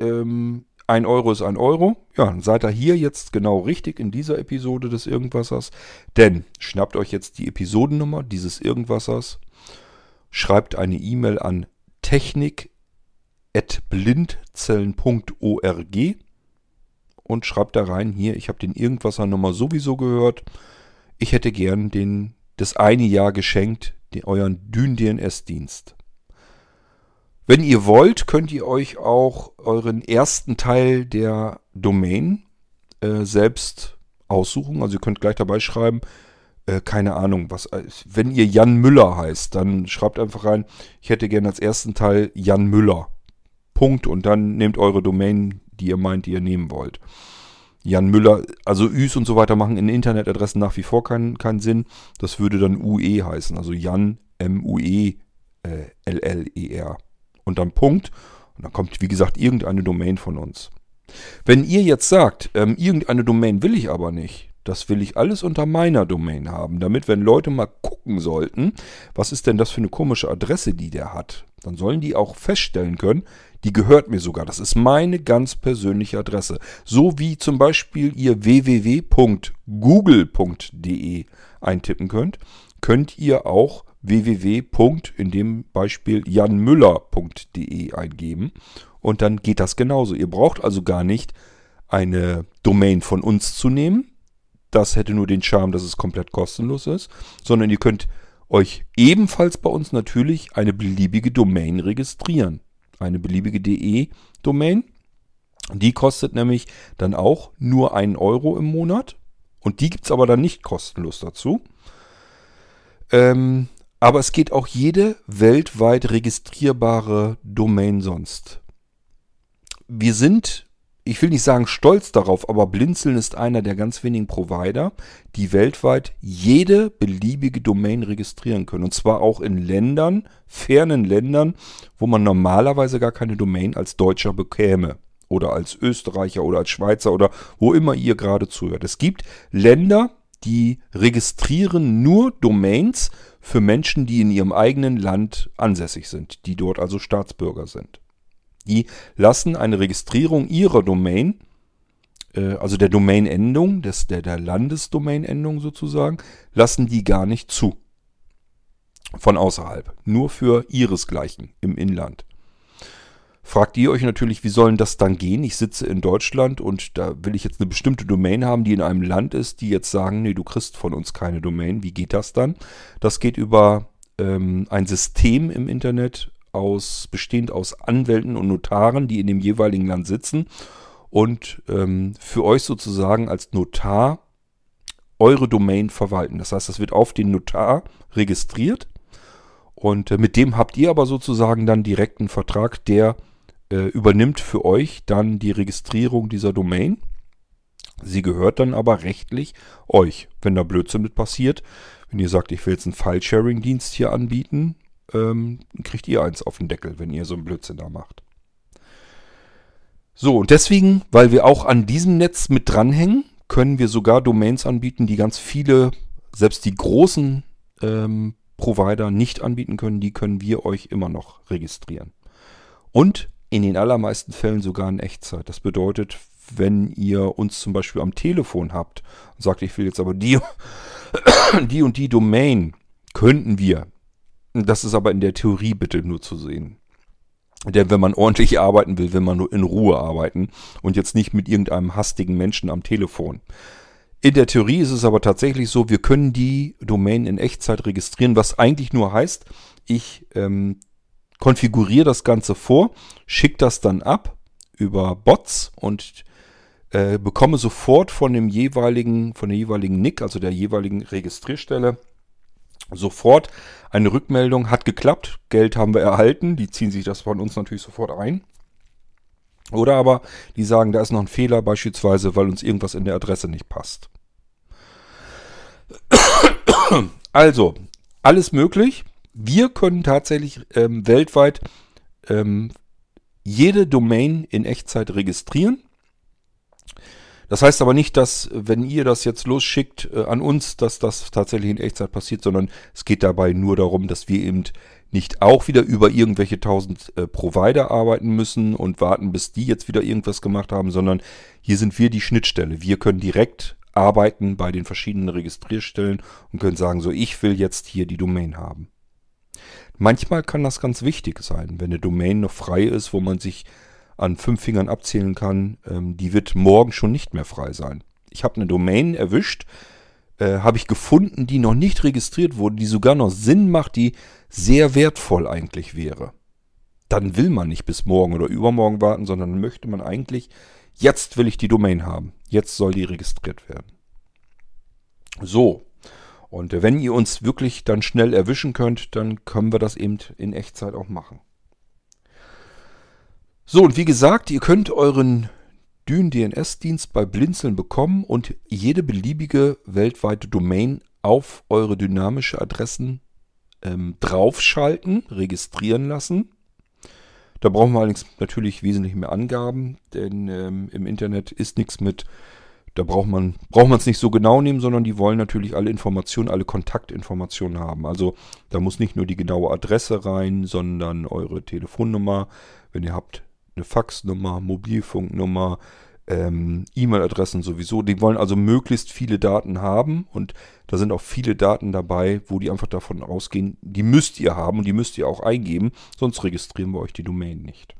ähm, ein Euro ist ein Euro, ja, dann seid ihr hier jetzt genau richtig in dieser Episode des Irgendwassers. Denn schnappt euch jetzt die Episodennummer dieses Irgendwassers, schreibt eine E-Mail an technik.blindzellen.org und schreibt da rein, hier, ich habe den Irgendwasser-Nummer sowieso gehört. Ich hätte gern den, das eine Jahr geschenkt, den, euren Dyn-DNS-Dienst. Wenn ihr wollt, könnt ihr euch auch euren ersten Teil der Domain äh, selbst aussuchen. Also ihr könnt gleich dabei schreiben, äh, keine Ahnung, was. Äh, wenn ihr Jan Müller heißt, dann schreibt einfach rein, ich hätte gerne als ersten Teil Jan Müller. Punkt. Und dann nehmt eure Domain, die ihr meint, die ihr nehmen wollt. Jan Müller, also Üs und so weiter machen in Internetadressen nach wie vor keinen, keinen Sinn. Das würde dann UE heißen. Also Jan M-U-E äh, L-L-E-R. Und dann Punkt. Und dann kommt, wie gesagt, irgendeine Domain von uns. Wenn ihr jetzt sagt, ähm, irgendeine Domain will ich aber nicht, das will ich alles unter meiner Domain haben, damit, wenn Leute mal gucken sollten, was ist denn das für eine komische Adresse, die der hat, dann sollen die auch feststellen können, die gehört mir sogar. Das ist meine ganz persönliche Adresse. So wie zum Beispiel ihr www.google.de eintippen könnt, könnt ihr auch www. in dem Beispiel janmüller.de eingeben und dann geht das genauso. Ihr braucht also gar nicht eine Domain von uns zu nehmen. Das hätte nur den Charme, dass es komplett kostenlos ist, sondern ihr könnt euch ebenfalls bei uns natürlich eine beliebige Domain registrieren eine beliebige DE-Domain. Die kostet nämlich dann auch nur einen Euro im Monat. Und die gibt es aber dann nicht kostenlos dazu. Ähm, aber es geht auch jede weltweit registrierbare Domain sonst. Wir sind ich will nicht sagen stolz darauf, aber Blinzeln ist einer der ganz wenigen Provider, die weltweit jede beliebige Domain registrieren können. Und zwar auch in Ländern, fernen Ländern, wo man normalerweise gar keine Domain als Deutscher bekäme. Oder als Österreicher oder als Schweizer oder wo immer ihr gerade zuhört. Es gibt Länder, die registrieren nur Domains für Menschen, die in ihrem eigenen Land ansässig sind, die dort also Staatsbürger sind. Die lassen eine Registrierung ihrer Domain, äh, also der Domainendung, des, der, der Landesdomainendung sozusagen, lassen die gar nicht zu. Von außerhalb. Nur für ihresgleichen im Inland. Fragt ihr euch natürlich, wie sollen das dann gehen? Ich sitze in Deutschland und da will ich jetzt eine bestimmte Domain haben, die in einem Land ist, die jetzt sagen, nee, du kriegst von uns keine Domain. Wie geht das dann? Das geht über ähm, ein System im Internet, aus, bestehend aus Anwälten und Notaren, die in dem jeweiligen Land sitzen und ähm, für euch sozusagen als Notar eure Domain verwalten. Das heißt, das wird auf den Notar registriert und äh, mit dem habt ihr aber sozusagen dann direkt einen Vertrag, der äh, übernimmt für euch dann die Registrierung dieser Domain. Sie gehört dann aber rechtlich euch. Wenn da Blödsinn mit passiert, wenn ihr sagt, ich will jetzt einen File-Sharing-Dienst hier anbieten, ähm, kriegt ihr eins auf den Deckel, wenn ihr so einen Blödsinn da macht. So, und deswegen, weil wir auch an diesem Netz mit dranhängen, können wir sogar Domains anbieten, die ganz viele, selbst die großen ähm, Provider nicht anbieten können. Die können wir euch immer noch registrieren. Und in den allermeisten Fällen sogar in Echtzeit. Das bedeutet, wenn ihr uns zum Beispiel am Telefon habt und sagt, ich will jetzt aber die, die und die Domain, könnten wir das ist aber in der Theorie bitte nur zu sehen. Denn wenn man ordentlich arbeiten will, will man nur in Ruhe arbeiten und jetzt nicht mit irgendeinem hastigen Menschen am Telefon. In der Theorie ist es aber tatsächlich so, wir können die Domain in Echtzeit registrieren, was eigentlich nur heißt, ich ähm, konfiguriere das Ganze vor, schicke das dann ab über Bots und äh, bekomme sofort von dem jeweiligen, von der jeweiligen Nick, also der jeweiligen Registrierstelle, sofort eine Rückmeldung, hat geklappt, Geld haben wir erhalten, die ziehen sich das von uns natürlich sofort ein. Oder aber die sagen, da ist noch ein Fehler, beispielsweise, weil uns irgendwas in der Adresse nicht passt. Also, alles möglich. Wir können tatsächlich ähm, weltweit ähm, jede Domain in Echtzeit registrieren. Das heißt aber nicht, dass, wenn ihr das jetzt losschickt äh, an uns, dass das tatsächlich in Echtzeit passiert, sondern es geht dabei nur darum, dass wir eben nicht auch wieder über irgendwelche tausend äh, Provider arbeiten müssen und warten, bis die jetzt wieder irgendwas gemacht haben, sondern hier sind wir die Schnittstelle. Wir können direkt arbeiten bei den verschiedenen Registrierstellen und können sagen, so ich will jetzt hier die Domain haben. Manchmal kann das ganz wichtig sein, wenn eine Domain noch frei ist, wo man sich an fünf Fingern abzählen kann, ähm, die wird morgen schon nicht mehr frei sein. Ich habe eine Domain erwischt, äh, habe ich gefunden, die noch nicht registriert wurde, die sogar noch Sinn macht, die sehr wertvoll eigentlich wäre. Dann will man nicht bis morgen oder übermorgen warten, sondern möchte man eigentlich, jetzt will ich die Domain haben. Jetzt soll die registriert werden. So, und wenn ihr uns wirklich dann schnell erwischen könnt, dann können wir das eben in Echtzeit auch machen. So, und wie gesagt, ihr könnt euren Dyn DNS-Dienst bei Blinzeln bekommen und jede beliebige weltweite Domain auf eure dynamische Adressen ähm, draufschalten, registrieren lassen. Da brauchen wir allerdings natürlich wesentlich mehr Angaben, denn ähm, im Internet ist nichts mit da braucht man braucht man es nicht so genau nehmen, sondern die wollen natürlich alle Informationen, alle Kontaktinformationen haben. Also da muss nicht nur die genaue Adresse rein, sondern eure Telefonnummer, wenn ihr habt eine Faxnummer, Mobilfunknummer, ähm, E-Mail-Adressen sowieso. Die wollen also möglichst viele Daten haben und da sind auch viele Daten dabei, wo die einfach davon ausgehen, die müsst ihr haben und die müsst ihr auch eingeben, sonst registrieren wir euch die Domain nicht.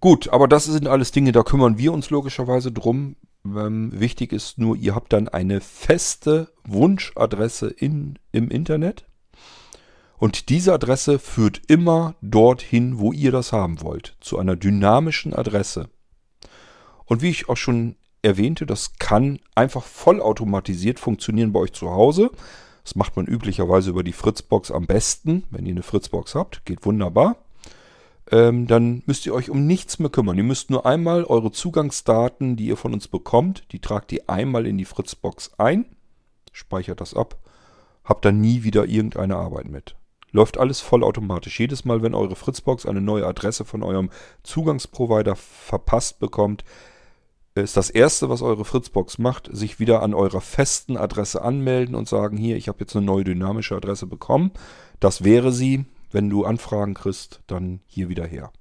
Gut, aber das sind alles Dinge, da kümmern wir uns logischerweise drum. Ähm, wichtig ist nur, ihr habt dann eine feste Wunschadresse in, im Internet. Und diese Adresse führt immer dorthin, wo ihr das haben wollt. Zu einer dynamischen Adresse. Und wie ich auch schon erwähnte, das kann einfach vollautomatisiert funktionieren bei euch zu Hause. Das macht man üblicherweise über die Fritzbox am besten. Wenn ihr eine Fritzbox habt, geht wunderbar ähm, dann müsst ihr euch um nichts mehr kümmern. Ihr müsst nur einmal eure Zugangsdaten, die ihr von uns bekommt, die tragt ihr einmal in die Fritzbox ein, speichert das ab, habt dann nie wieder irgendeine Arbeit mit. Läuft alles vollautomatisch. Jedes Mal, wenn eure Fritzbox eine neue Adresse von eurem Zugangsprovider verpasst bekommt, ist das erste, was eure Fritzbox macht, sich wieder an eurer festen Adresse anmelden und sagen, hier, ich habe jetzt eine neue dynamische Adresse bekommen. Das wäre sie. Wenn du Anfragen kriegst, dann hier wieder her.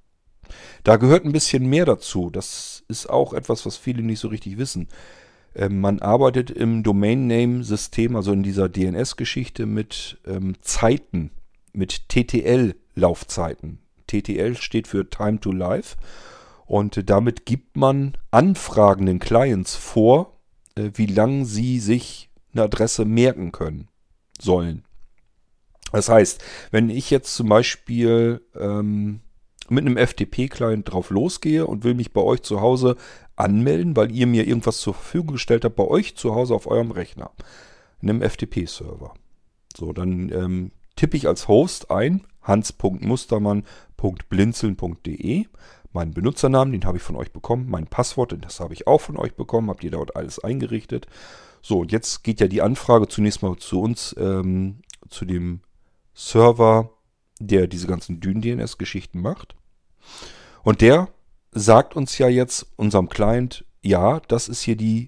Da gehört ein bisschen mehr dazu. Das ist auch etwas, was viele nicht so richtig wissen. Ähm, man arbeitet im Domain-Name-System, also in dieser DNS-Geschichte, mit ähm, Zeiten, mit TTL-Laufzeiten. TTL steht für Time to Life. Und damit gibt man anfragenden Clients vor, äh, wie lange sie sich eine Adresse merken können sollen. Das heißt, wenn ich jetzt zum Beispiel ähm, mit einem FTP-Client drauf losgehe und will mich bei euch zu Hause anmelden, weil ihr mir irgendwas zur Verfügung gestellt habt bei euch zu Hause auf eurem Rechner, in einem FTP-Server. So, dann ähm, tippe ich als Host ein hans.mustermann.blinzeln.de. Meinen Benutzernamen, den habe ich von euch bekommen. Mein Passwort, das habe ich auch von euch bekommen. Habt ihr dort alles eingerichtet. So, und jetzt geht ja die Anfrage zunächst mal zu uns, ähm, zu dem Server, der diese ganzen Dyn-DNS-Geschichten macht. Und der sagt uns ja jetzt, unserem Client, ja, das ist hier die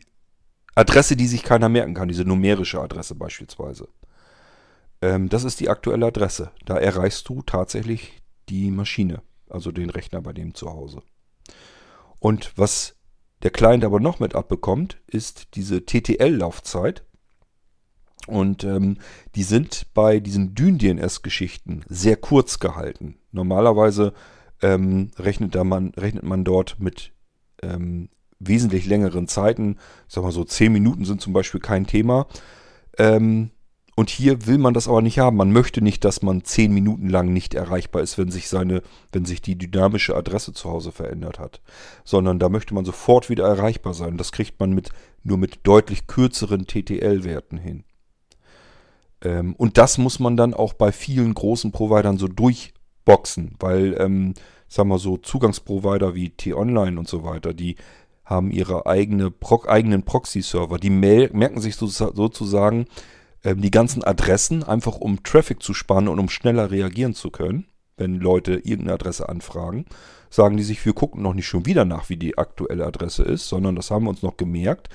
Adresse, die sich keiner merken kann, diese numerische Adresse beispielsweise. Ähm, das ist die aktuelle Adresse. Da erreichst du tatsächlich die Maschine, also den Rechner bei dem zu Hause. Und was der Client aber noch mit abbekommt, ist diese TTL-Laufzeit. Und ähm, die sind bei diesen Dyn-DNS-Geschichten sehr kurz gehalten. Normalerweise ähm, rechnet, da man, rechnet man dort mit ähm, wesentlich längeren Zeiten. Ich sag mal so, 10 Minuten sind zum Beispiel kein Thema. Ähm, und hier will man das aber nicht haben. Man möchte nicht, dass man 10 Minuten lang nicht erreichbar ist, wenn sich seine, wenn sich die dynamische Adresse zu Hause verändert hat. Sondern da möchte man sofort wieder erreichbar sein. Das kriegt man mit, nur mit deutlich kürzeren TTL-Werten hin. Ähm, und das muss man dann auch bei vielen großen Providern so durchboxen, weil ähm, sagen wir so, Zugangsprovider wie T-Online und so weiter, die haben ihre eigene eigenen Proxy-Server. Die merken sich so, sozusagen ähm, die ganzen Adressen, einfach um Traffic zu sparen und um schneller reagieren zu können, wenn Leute irgendeine Adresse anfragen. Sagen die sich, wir gucken noch nicht schon wieder nach, wie die aktuelle Adresse ist, sondern das haben wir uns noch gemerkt.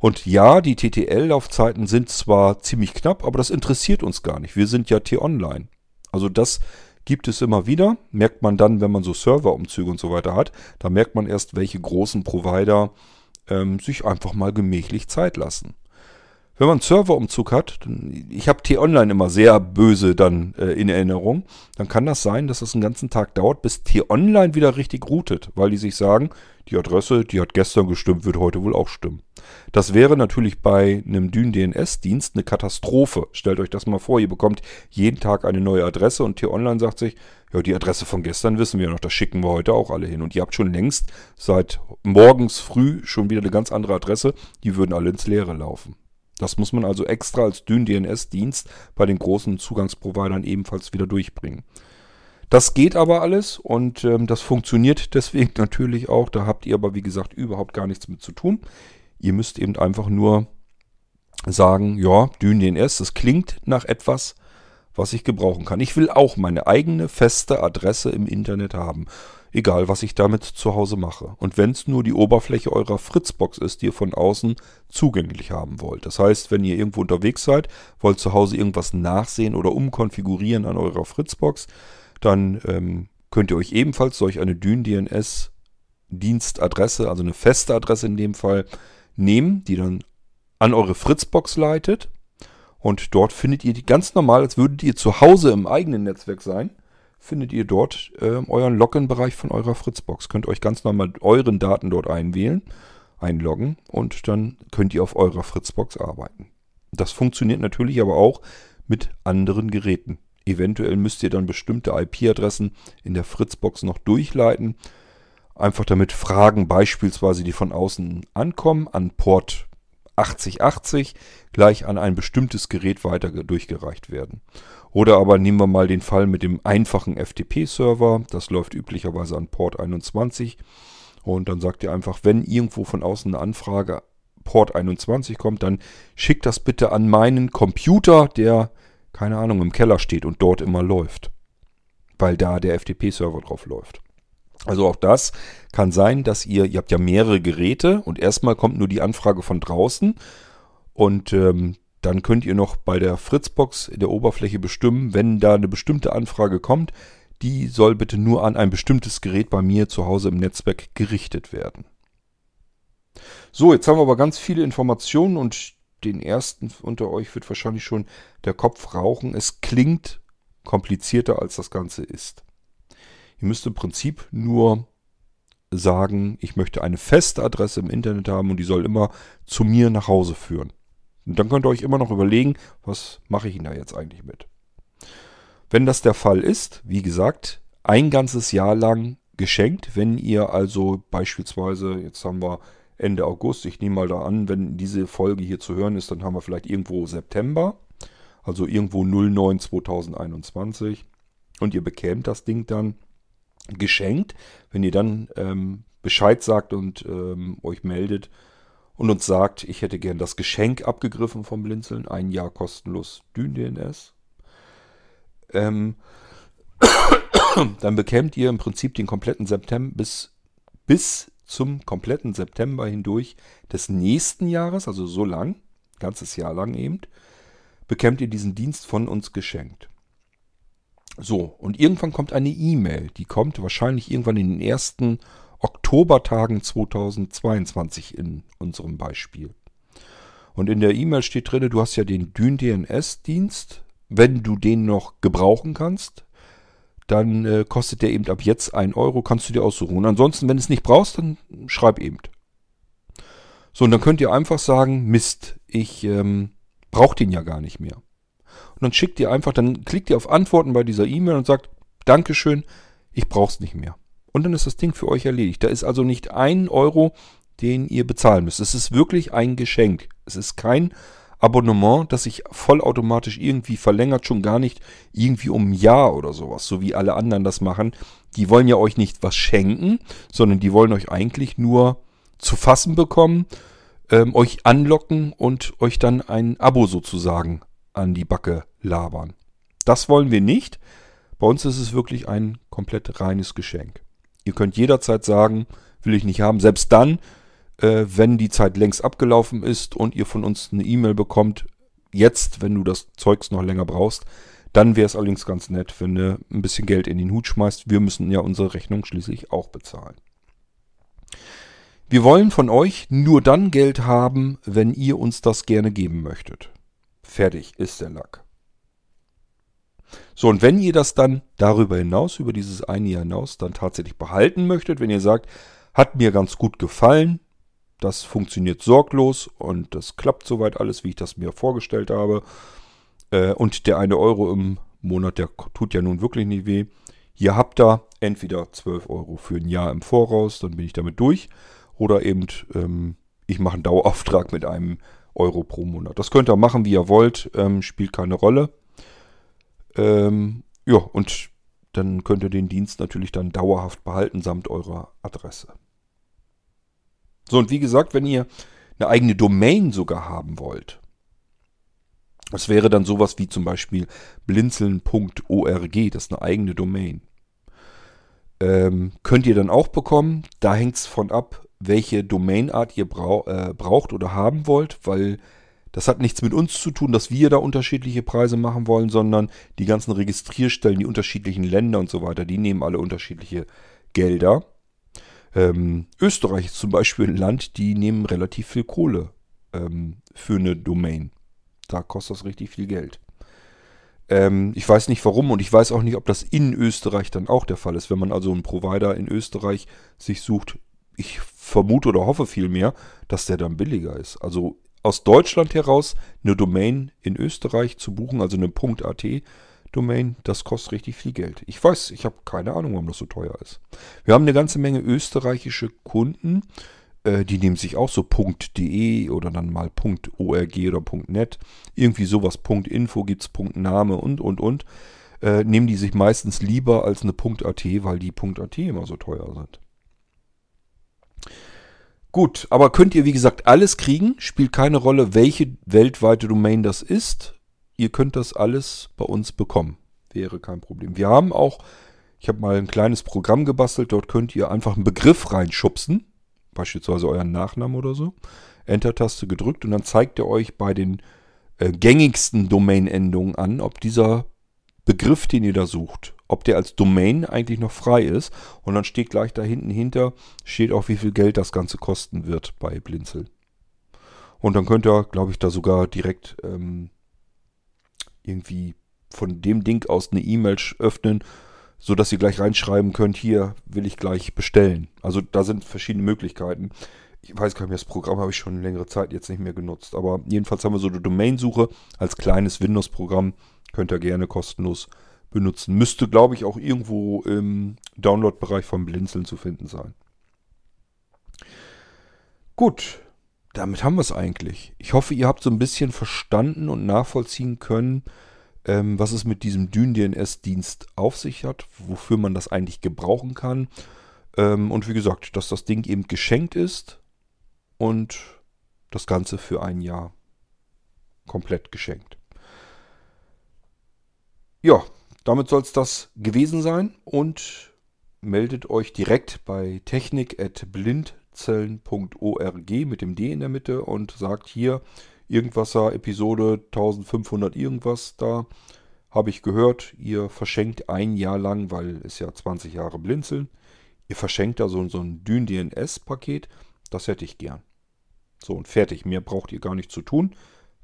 Und ja, die TTL-Laufzeiten sind zwar ziemlich knapp, aber das interessiert uns gar nicht. Wir sind ja T-Online. Also das gibt es immer wieder. Merkt man dann, wenn man so Serverumzüge und so weiter hat. Da merkt man erst, welche großen Provider ähm, sich einfach mal gemächlich Zeit lassen. Wenn man einen Serverumzug hat, ich habe T-Online immer sehr böse dann äh, in Erinnerung, dann kann das sein, dass es einen ganzen Tag dauert, bis T-Online wieder richtig routet, weil die sich sagen, die Adresse, die hat gestern gestimmt, wird heute wohl auch stimmen. Das wäre natürlich bei einem Dyn-DNS-Dienst eine Katastrophe. Stellt euch das mal vor, ihr bekommt jeden Tag eine neue Adresse und T-Online sagt sich, ja, die Adresse von gestern wissen wir noch, das schicken wir heute auch alle hin. Und ihr habt schon längst seit morgens früh schon wieder eine ganz andere Adresse, die würden alle ins Leere laufen. Das muss man also extra als Dyn-DNS-Dienst bei den großen Zugangsprovidern ebenfalls wieder durchbringen. Das geht aber alles und ähm, das funktioniert deswegen natürlich auch. Da habt ihr aber, wie gesagt, überhaupt gar nichts mit zu tun. Ihr müsst eben einfach nur sagen, ja, Dyn-DNS, das klingt nach etwas, was ich gebrauchen kann. Ich will auch meine eigene feste Adresse im Internet haben. Egal, was ich damit zu Hause mache. Und wenn es nur die Oberfläche eurer Fritzbox ist, die ihr von außen zugänglich haben wollt. Das heißt, wenn ihr irgendwo unterwegs seid, wollt zu Hause irgendwas nachsehen oder umkonfigurieren an eurer Fritzbox, dann ähm, könnt ihr euch ebenfalls solch eine Dyn-DNS Dienstadresse, also eine feste Adresse in dem Fall, nehmen, die dann an eure Fritzbox leitet. Und dort findet ihr die ganz normal, als würdet ihr zu Hause im eigenen Netzwerk sein findet ihr dort äh, euren Login-Bereich von eurer Fritzbox. Könnt euch ganz normal euren Daten dort einwählen, einloggen und dann könnt ihr auf eurer Fritzbox arbeiten. Das funktioniert natürlich aber auch mit anderen Geräten. Eventuell müsst ihr dann bestimmte IP-Adressen in der Fritzbox noch durchleiten. Einfach damit Fragen beispielsweise, die von außen ankommen, an Port 8080 gleich an ein bestimmtes Gerät weiter durchgereicht werden. Oder aber nehmen wir mal den Fall mit dem einfachen FTP-Server. Das läuft üblicherweise an Port 21. Und dann sagt ihr einfach, wenn irgendwo von außen eine Anfrage Port 21 kommt, dann schickt das bitte an meinen Computer, der, keine Ahnung, im Keller steht und dort immer läuft. Weil da der FTP-Server drauf läuft. Also auch das kann sein, dass ihr, ihr habt ja mehrere Geräte und erstmal kommt nur die Anfrage von draußen und ähm, dann könnt ihr noch bei der Fritzbox in der Oberfläche bestimmen, wenn da eine bestimmte Anfrage kommt, die soll bitte nur an ein bestimmtes Gerät bei mir zu Hause im Netzwerk gerichtet werden. So, jetzt haben wir aber ganz viele Informationen und den ersten unter euch wird wahrscheinlich schon der Kopf rauchen. Es klingt komplizierter, als das Ganze ist. Ihr müsst im Prinzip nur sagen, ich möchte eine feste Adresse im Internet haben und die soll immer zu mir nach Hause führen. Und dann könnt ihr euch immer noch überlegen, was mache ich Ihnen da jetzt eigentlich mit. Wenn das der Fall ist, wie gesagt, ein ganzes Jahr lang geschenkt. Wenn ihr also beispielsweise, jetzt haben wir Ende August, ich nehme mal da an, wenn diese Folge hier zu hören ist, dann haben wir vielleicht irgendwo September, also irgendwo 09 2021 und ihr bekämt das Ding dann geschenkt. Wenn ihr dann ähm, Bescheid sagt und ähm, euch meldet, und uns sagt, ich hätte gern das Geschenk abgegriffen vom Blinzeln, ein Jahr kostenlos Dyn-DNS. Ähm, dann bekämt ihr im Prinzip den kompletten September bis, bis zum kompletten September hindurch des nächsten Jahres, also so lang, ganzes Jahr lang eben, bekämt ihr diesen Dienst von uns geschenkt. So, und irgendwann kommt eine E-Mail, die kommt wahrscheinlich irgendwann in den ersten Oktobertagen 2022 in unserem Beispiel. Und in der E-Mail steht drin, du hast ja den Dyn-DNS-Dienst. Wenn du den noch gebrauchen kannst, dann äh, kostet der eben ab jetzt 1 Euro, kannst du dir aussuchen. Ansonsten, wenn du es nicht brauchst, dann schreib eben. So, und dann könnt ihr einfach sagen, Mist, ich ähm, brauche den ja gar nicht mehr. Und dann schickt ihr einfach, dann klickt ihr auf Antworten bei dieser E-Mail und sagt, Dankeschön, ich brauche es nicht mehr. Und dann ist das Ding für euch erledigt. Da ist also nicht ein Euro, den ihr bezahlen müsst. Es ist wirklich ein Geschenk. Es ist kein Abonnement, das sich vollautomatisch irgendwie verlängert, schon gar nicht irgendwie um ein Jahr oder sowas, so wie alle anderen das machen. Die wollen ja euch nicht was schenken, sondern die wollen euch eigentlich nur zu fassen bekommen, ähm, euch anlocken und euch dann ein Abo sozusagen an die Backe labern. Das wollen wir nicht. Bei uns ist es wirklich ein komplett reines Geschenk. Ihr könnt jederzeit sagen, will ich nicht haben. Selbst dann, äh, wenn die Zeit längst abgelaufen ist und ihr von uns eine E-Mail bekommt, jetzt, wenn du das Zeugs noch länger brauchst, dann wäre es allerdings ganz nett, wenn du ein bisschen Geld in den Hut schmeißt. Wir müssen ja unsere Rechnung schließlich auch bezahlen. Wir wollen von euch nur dann Geld haben, wenn ihr uns das gerne geben möchtet. Fertig ist der Lack. So, und wenn ihr das dann darüber hinaus, über dieses eine Jahr hinaus, dann tatsächlich behalten möchtet, wenn ihr sagt, hat mir ganz gut gefallen, das funktioniert sorglos und das klappt soweit alles, wie ich das mir vorgestellt habe, äh, und der eine Euro im Monat, der tut ja nun wirklich nicht weh. Hier habt ihr entweder 12 Euro für ein Jahr im Voraus, dann bin ich damit durch, oder eben ähm, ich mache einen Dauerauftrag mit einem Euro pro Monat. Das könnt ihr machen, wie ihr wollt, ähm, spielt keine Rolle. Ähm, ja, und dann könnt ihr den Dienst natürlich dann dauerhaft behalten samt eurer Adresse. So, und wie gesagt, wenn ihr eine eigene Domain sogar haben wollt, das wäre dann sowas wie zum Beispiel blinzeln.org, das ist eine eigene Domain. Ähm, könnt ihr dann auch bekommen. Da hängt es von ab, welche Domainart ihr brau äh, braucht oder haben wollt, weil das hat nichts mit uns zu tun, dass wir da unterschiedliche Preise machen wollen, sondern die ganzen Registrierstellen, die unterschiedlichen Länder und so weiter, die nehmen alle unterschiedliche Gelder. Ähm, Österreich ist zum Beispiel ein Land, die nehmen relativ viel Kohle ähm, für eine Domain. Da kostet das richtig viel Geld. Ähm, ich weiß nicht warum und ich weiß auch nicht, ob das in Österreich dann auch der Fall ist. Wenn man also einen Provider in Österreich sich sucht, ich vermute oder hoffe vielmehr, dass der dann billiger ist. Also aus Deutschland heraus eine Domain in Österreich zu buchen, also eine .at Domain, das kostet richtig viel Geld. Ich weiß, ich habe keine Ahnung, warum das so teuer ist. Wir haben eine ganze Menge österreichische Kunden, äh, die nehmen sich auch so .de oder dann mal .org oder .net, irgendwie sowas, .info gibt es, .name und, und, und. Äh, nehmen die sich meistens lieber als eine .at, weil die .at immer so teuer sind. Gut, aber könnt ihr wie gesagt alles kriegen, spielt keine Rolle, welche weltweite Domain das ist. Ihr könnt das alles bei uns bekommen. Wäre kein Problem. Wir haben auch, ich habe mal ein kleines Programm gebastelt, dort könnt ihr einfach einen Begriff reinschubsen, beispielsweise euren Nachnamen oder so. Enter-Taste gedrückt und dann zeigt er euch bei den äh, gängigsten Domain-Endungen an, ob dieser Begriff, den ihr da sucht, ob der als Domain eigentlich noch frei ist. Und dann steht gleich da hinten hinter, steht auch, wie viel Geld das Ganze kosten wird bei Blinzel. Und dann könnt ihr, glaube ich, da sogar direkt ähm, irgendwie von dem Ding aus eine E-Mail öffnen, sodass ihr gleich reinschreiben könnt, hier will ich gleich bestellen. Also da sind verschiedene Möglichkeiten. Ich weiß gar nicht mehr, das Programm habe ich schon längere Zeit jetzt nicht mehr genutzt. Aber jedenfalls haben wir so eine Domainsuche als kleines Windows-Programm Könnt ihr gerne kostenlos benutzen. Müsste, glaube ich, auch irgendwo im Download-Bereich vom Blinzeln zu finden sein. Gut, damit haben wir es eigentlich. Ich hoffe, ihr habt so ein bisschen verstanden und nachvollziehen können, ähm, was es mit diesem Dyn-DNS-Dienst auf sich hat, wofür man das eigentlich gebrauchen kann. Ähm, und wie gesagt, dass das Ding eben geschenkt ist und das Ganze für ein Jahr komplett geschenkt. Ja, damit soll es das gewesen sein und meldet euch direkt bei technik.blindzellen.org mit dem D in der Mitte und sagt hier Irgendwasser Episode 1500 irgendwas da. Habe ich gehört, ihr verschenkt ein Jahr lang, weil es ja 20 Jahre Blinzeln. Ihr verschenkt da so, so ein Dyn DNS-Paket. Das hätte ich gern. So und fertig. Mehr braucht ihr gar nicht zu tun.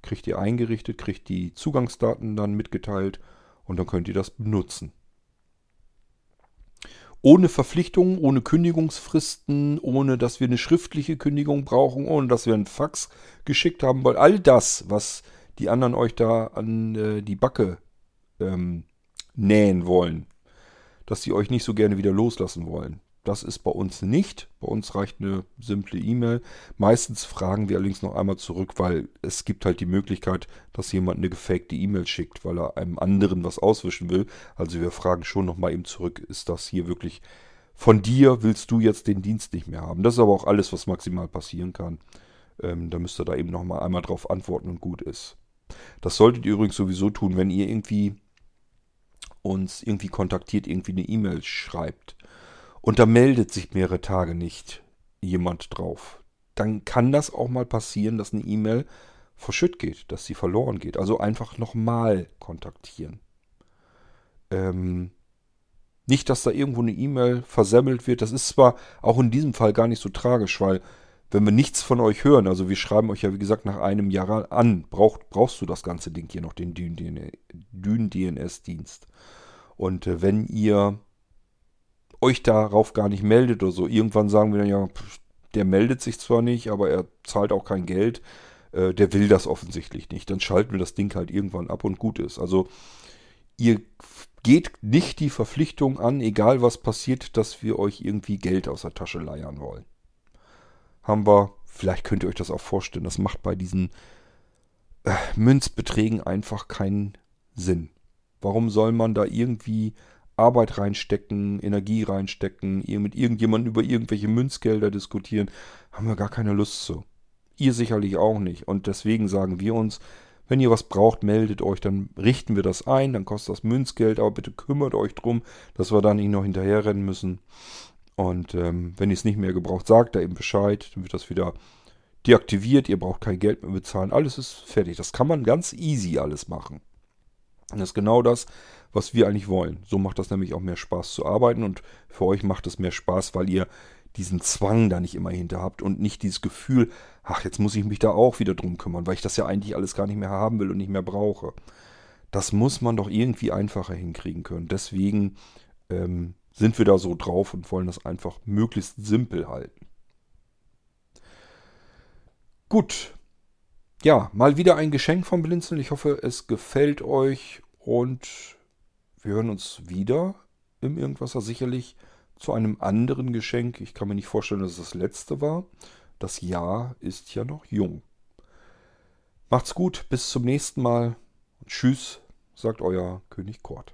Kriegt ihr eingerichtet, kriegt die Zugangsdaten dann mitgeteilt und dann könnt ihr das benutzen. Ohne Verpflichtungen, ohne Kündigungsfristen, ohne dass wir eine schriftliche Kündigung brauchen, ohne dass wir einen Fax geschickt haben wollen. All das, was die anderen euch da an äh, die Backe ähm, nähen wollen, dass sie euch nicht so gerne wieder loslassen wollen. Das ist bei uns nicht. Bei uns reicht eine simple E-Mail. Meistens fragen wir allerdings noch einmal zurück, weil es gibt halt die Möglichkeit, dass jemand eine gefakte E-Mail schickt, weil er einem anderen was auswischen will. Also wir fragen schon noch mal eben zurück, ist das hier wirklich von dir? Willst du jetzt den Dienst nicht mehr haben? Das ist aber auch alles, was maximal passieren kann. Ähm, da müsst ihr da eben noch mal einmal drauf antworten und gut ist. Das solltet ihr übrigens sowieso tun, wenn ihr irgendwie uns irgendwie kontaktiert, irgendwie eine E-Mail schreibt und da meldet sich mehrere Tage nicht jemand drauf, dann kann das auch mal passieren, dass eine E-Mail verschütt geht, dass sie verloren geht. Also einfach nochmal kontaktieren. Ähm, nicht, dass da irgendwo eine E-Mail versemmelt wird. Das ist zwar auch in diesem Fall gar nicht so tragisch, weil wenn wir nichts von euch hören, also wir schreiben euch ja wie gesagt nach einem Jahr an, braucht, brauchst du das ganze Ding hier noch, den Dyn-DNS-Dienst. Und äh, wenn ihr euch darauf gar nicht meldet oder so. Irgendwann sagen wir dann ja, der meldet sich zwar nicht, aber er zahlt auch kein Geld. Äh, der will das offensichtlich nicht. Dann schalten wir das Ding halt irgendwann ab und gut ist. Also ihr geht nicht die Verpflichtung an, egal was passiert, dass wir euch irgendwie Geld aus der Tasche leiern wollen. Haben wir, vielleicht könnt ihr euch das auch vorstellen, das macht bei diesen äh, Münzbeträgen einfach keinen Sinn. Warum soll man da irgendwie Arbeit reinstecken, Energie reinstecken, mit irgendjemandem über irgendwelche Münzgelder diskutieren, haben wir gar keine Lust zu. Ihr sicherlich auch nicht. Und deswegen sagen wir uns, wenn ihr was braucht, meldet euch, dann richten wir das ein, dann kostet das Münzgeld, aber bitte kümmert euch drum, dass wir da nicht noch hinterherrennen müssen. Und ähm, wenn ihr es nicht mehr gebraucht, sagt da eben Bescheid, dann wird das wieder deaktiviert, ihr braucht kein Geld mehr bezahlen, alles ist fertig. Das kann man ganz easy alles machen. Und das ist genau das, was wir eigentlich wollen. So macht das nämlich auch mehr Spaß zu arbeiten und für euch macht es mehr Spaß, weil ihr diesen Zwang da nicht immer hinter habt und nicht dieses Gefühl, ach, jetzt muss ich mich da auch wieder drum kümmern, weil ich das ja eigentlich alles gar nicht mehr haben will und nicht mehr brauche. Das muss man doch irgendwie einfacher hinkriegen können. Deswegen ähm, sind wir da so drauf und wollen das einfach möglichst simpel halten. Gut. Ja, mal wieder ein Geschenk vom Blinzeln. Ich hoffe, es gefällt euch und wir hören uns wieder im Irgendwasser sicherlich zu einem anderen Geschenk. Ich kann mir nicht vorstellen, dass es das letzte war. Das Jahr ist ja noch jung. Macht's gut, bis zum nächsten Mal. Tschüss, sagt euer König Kort.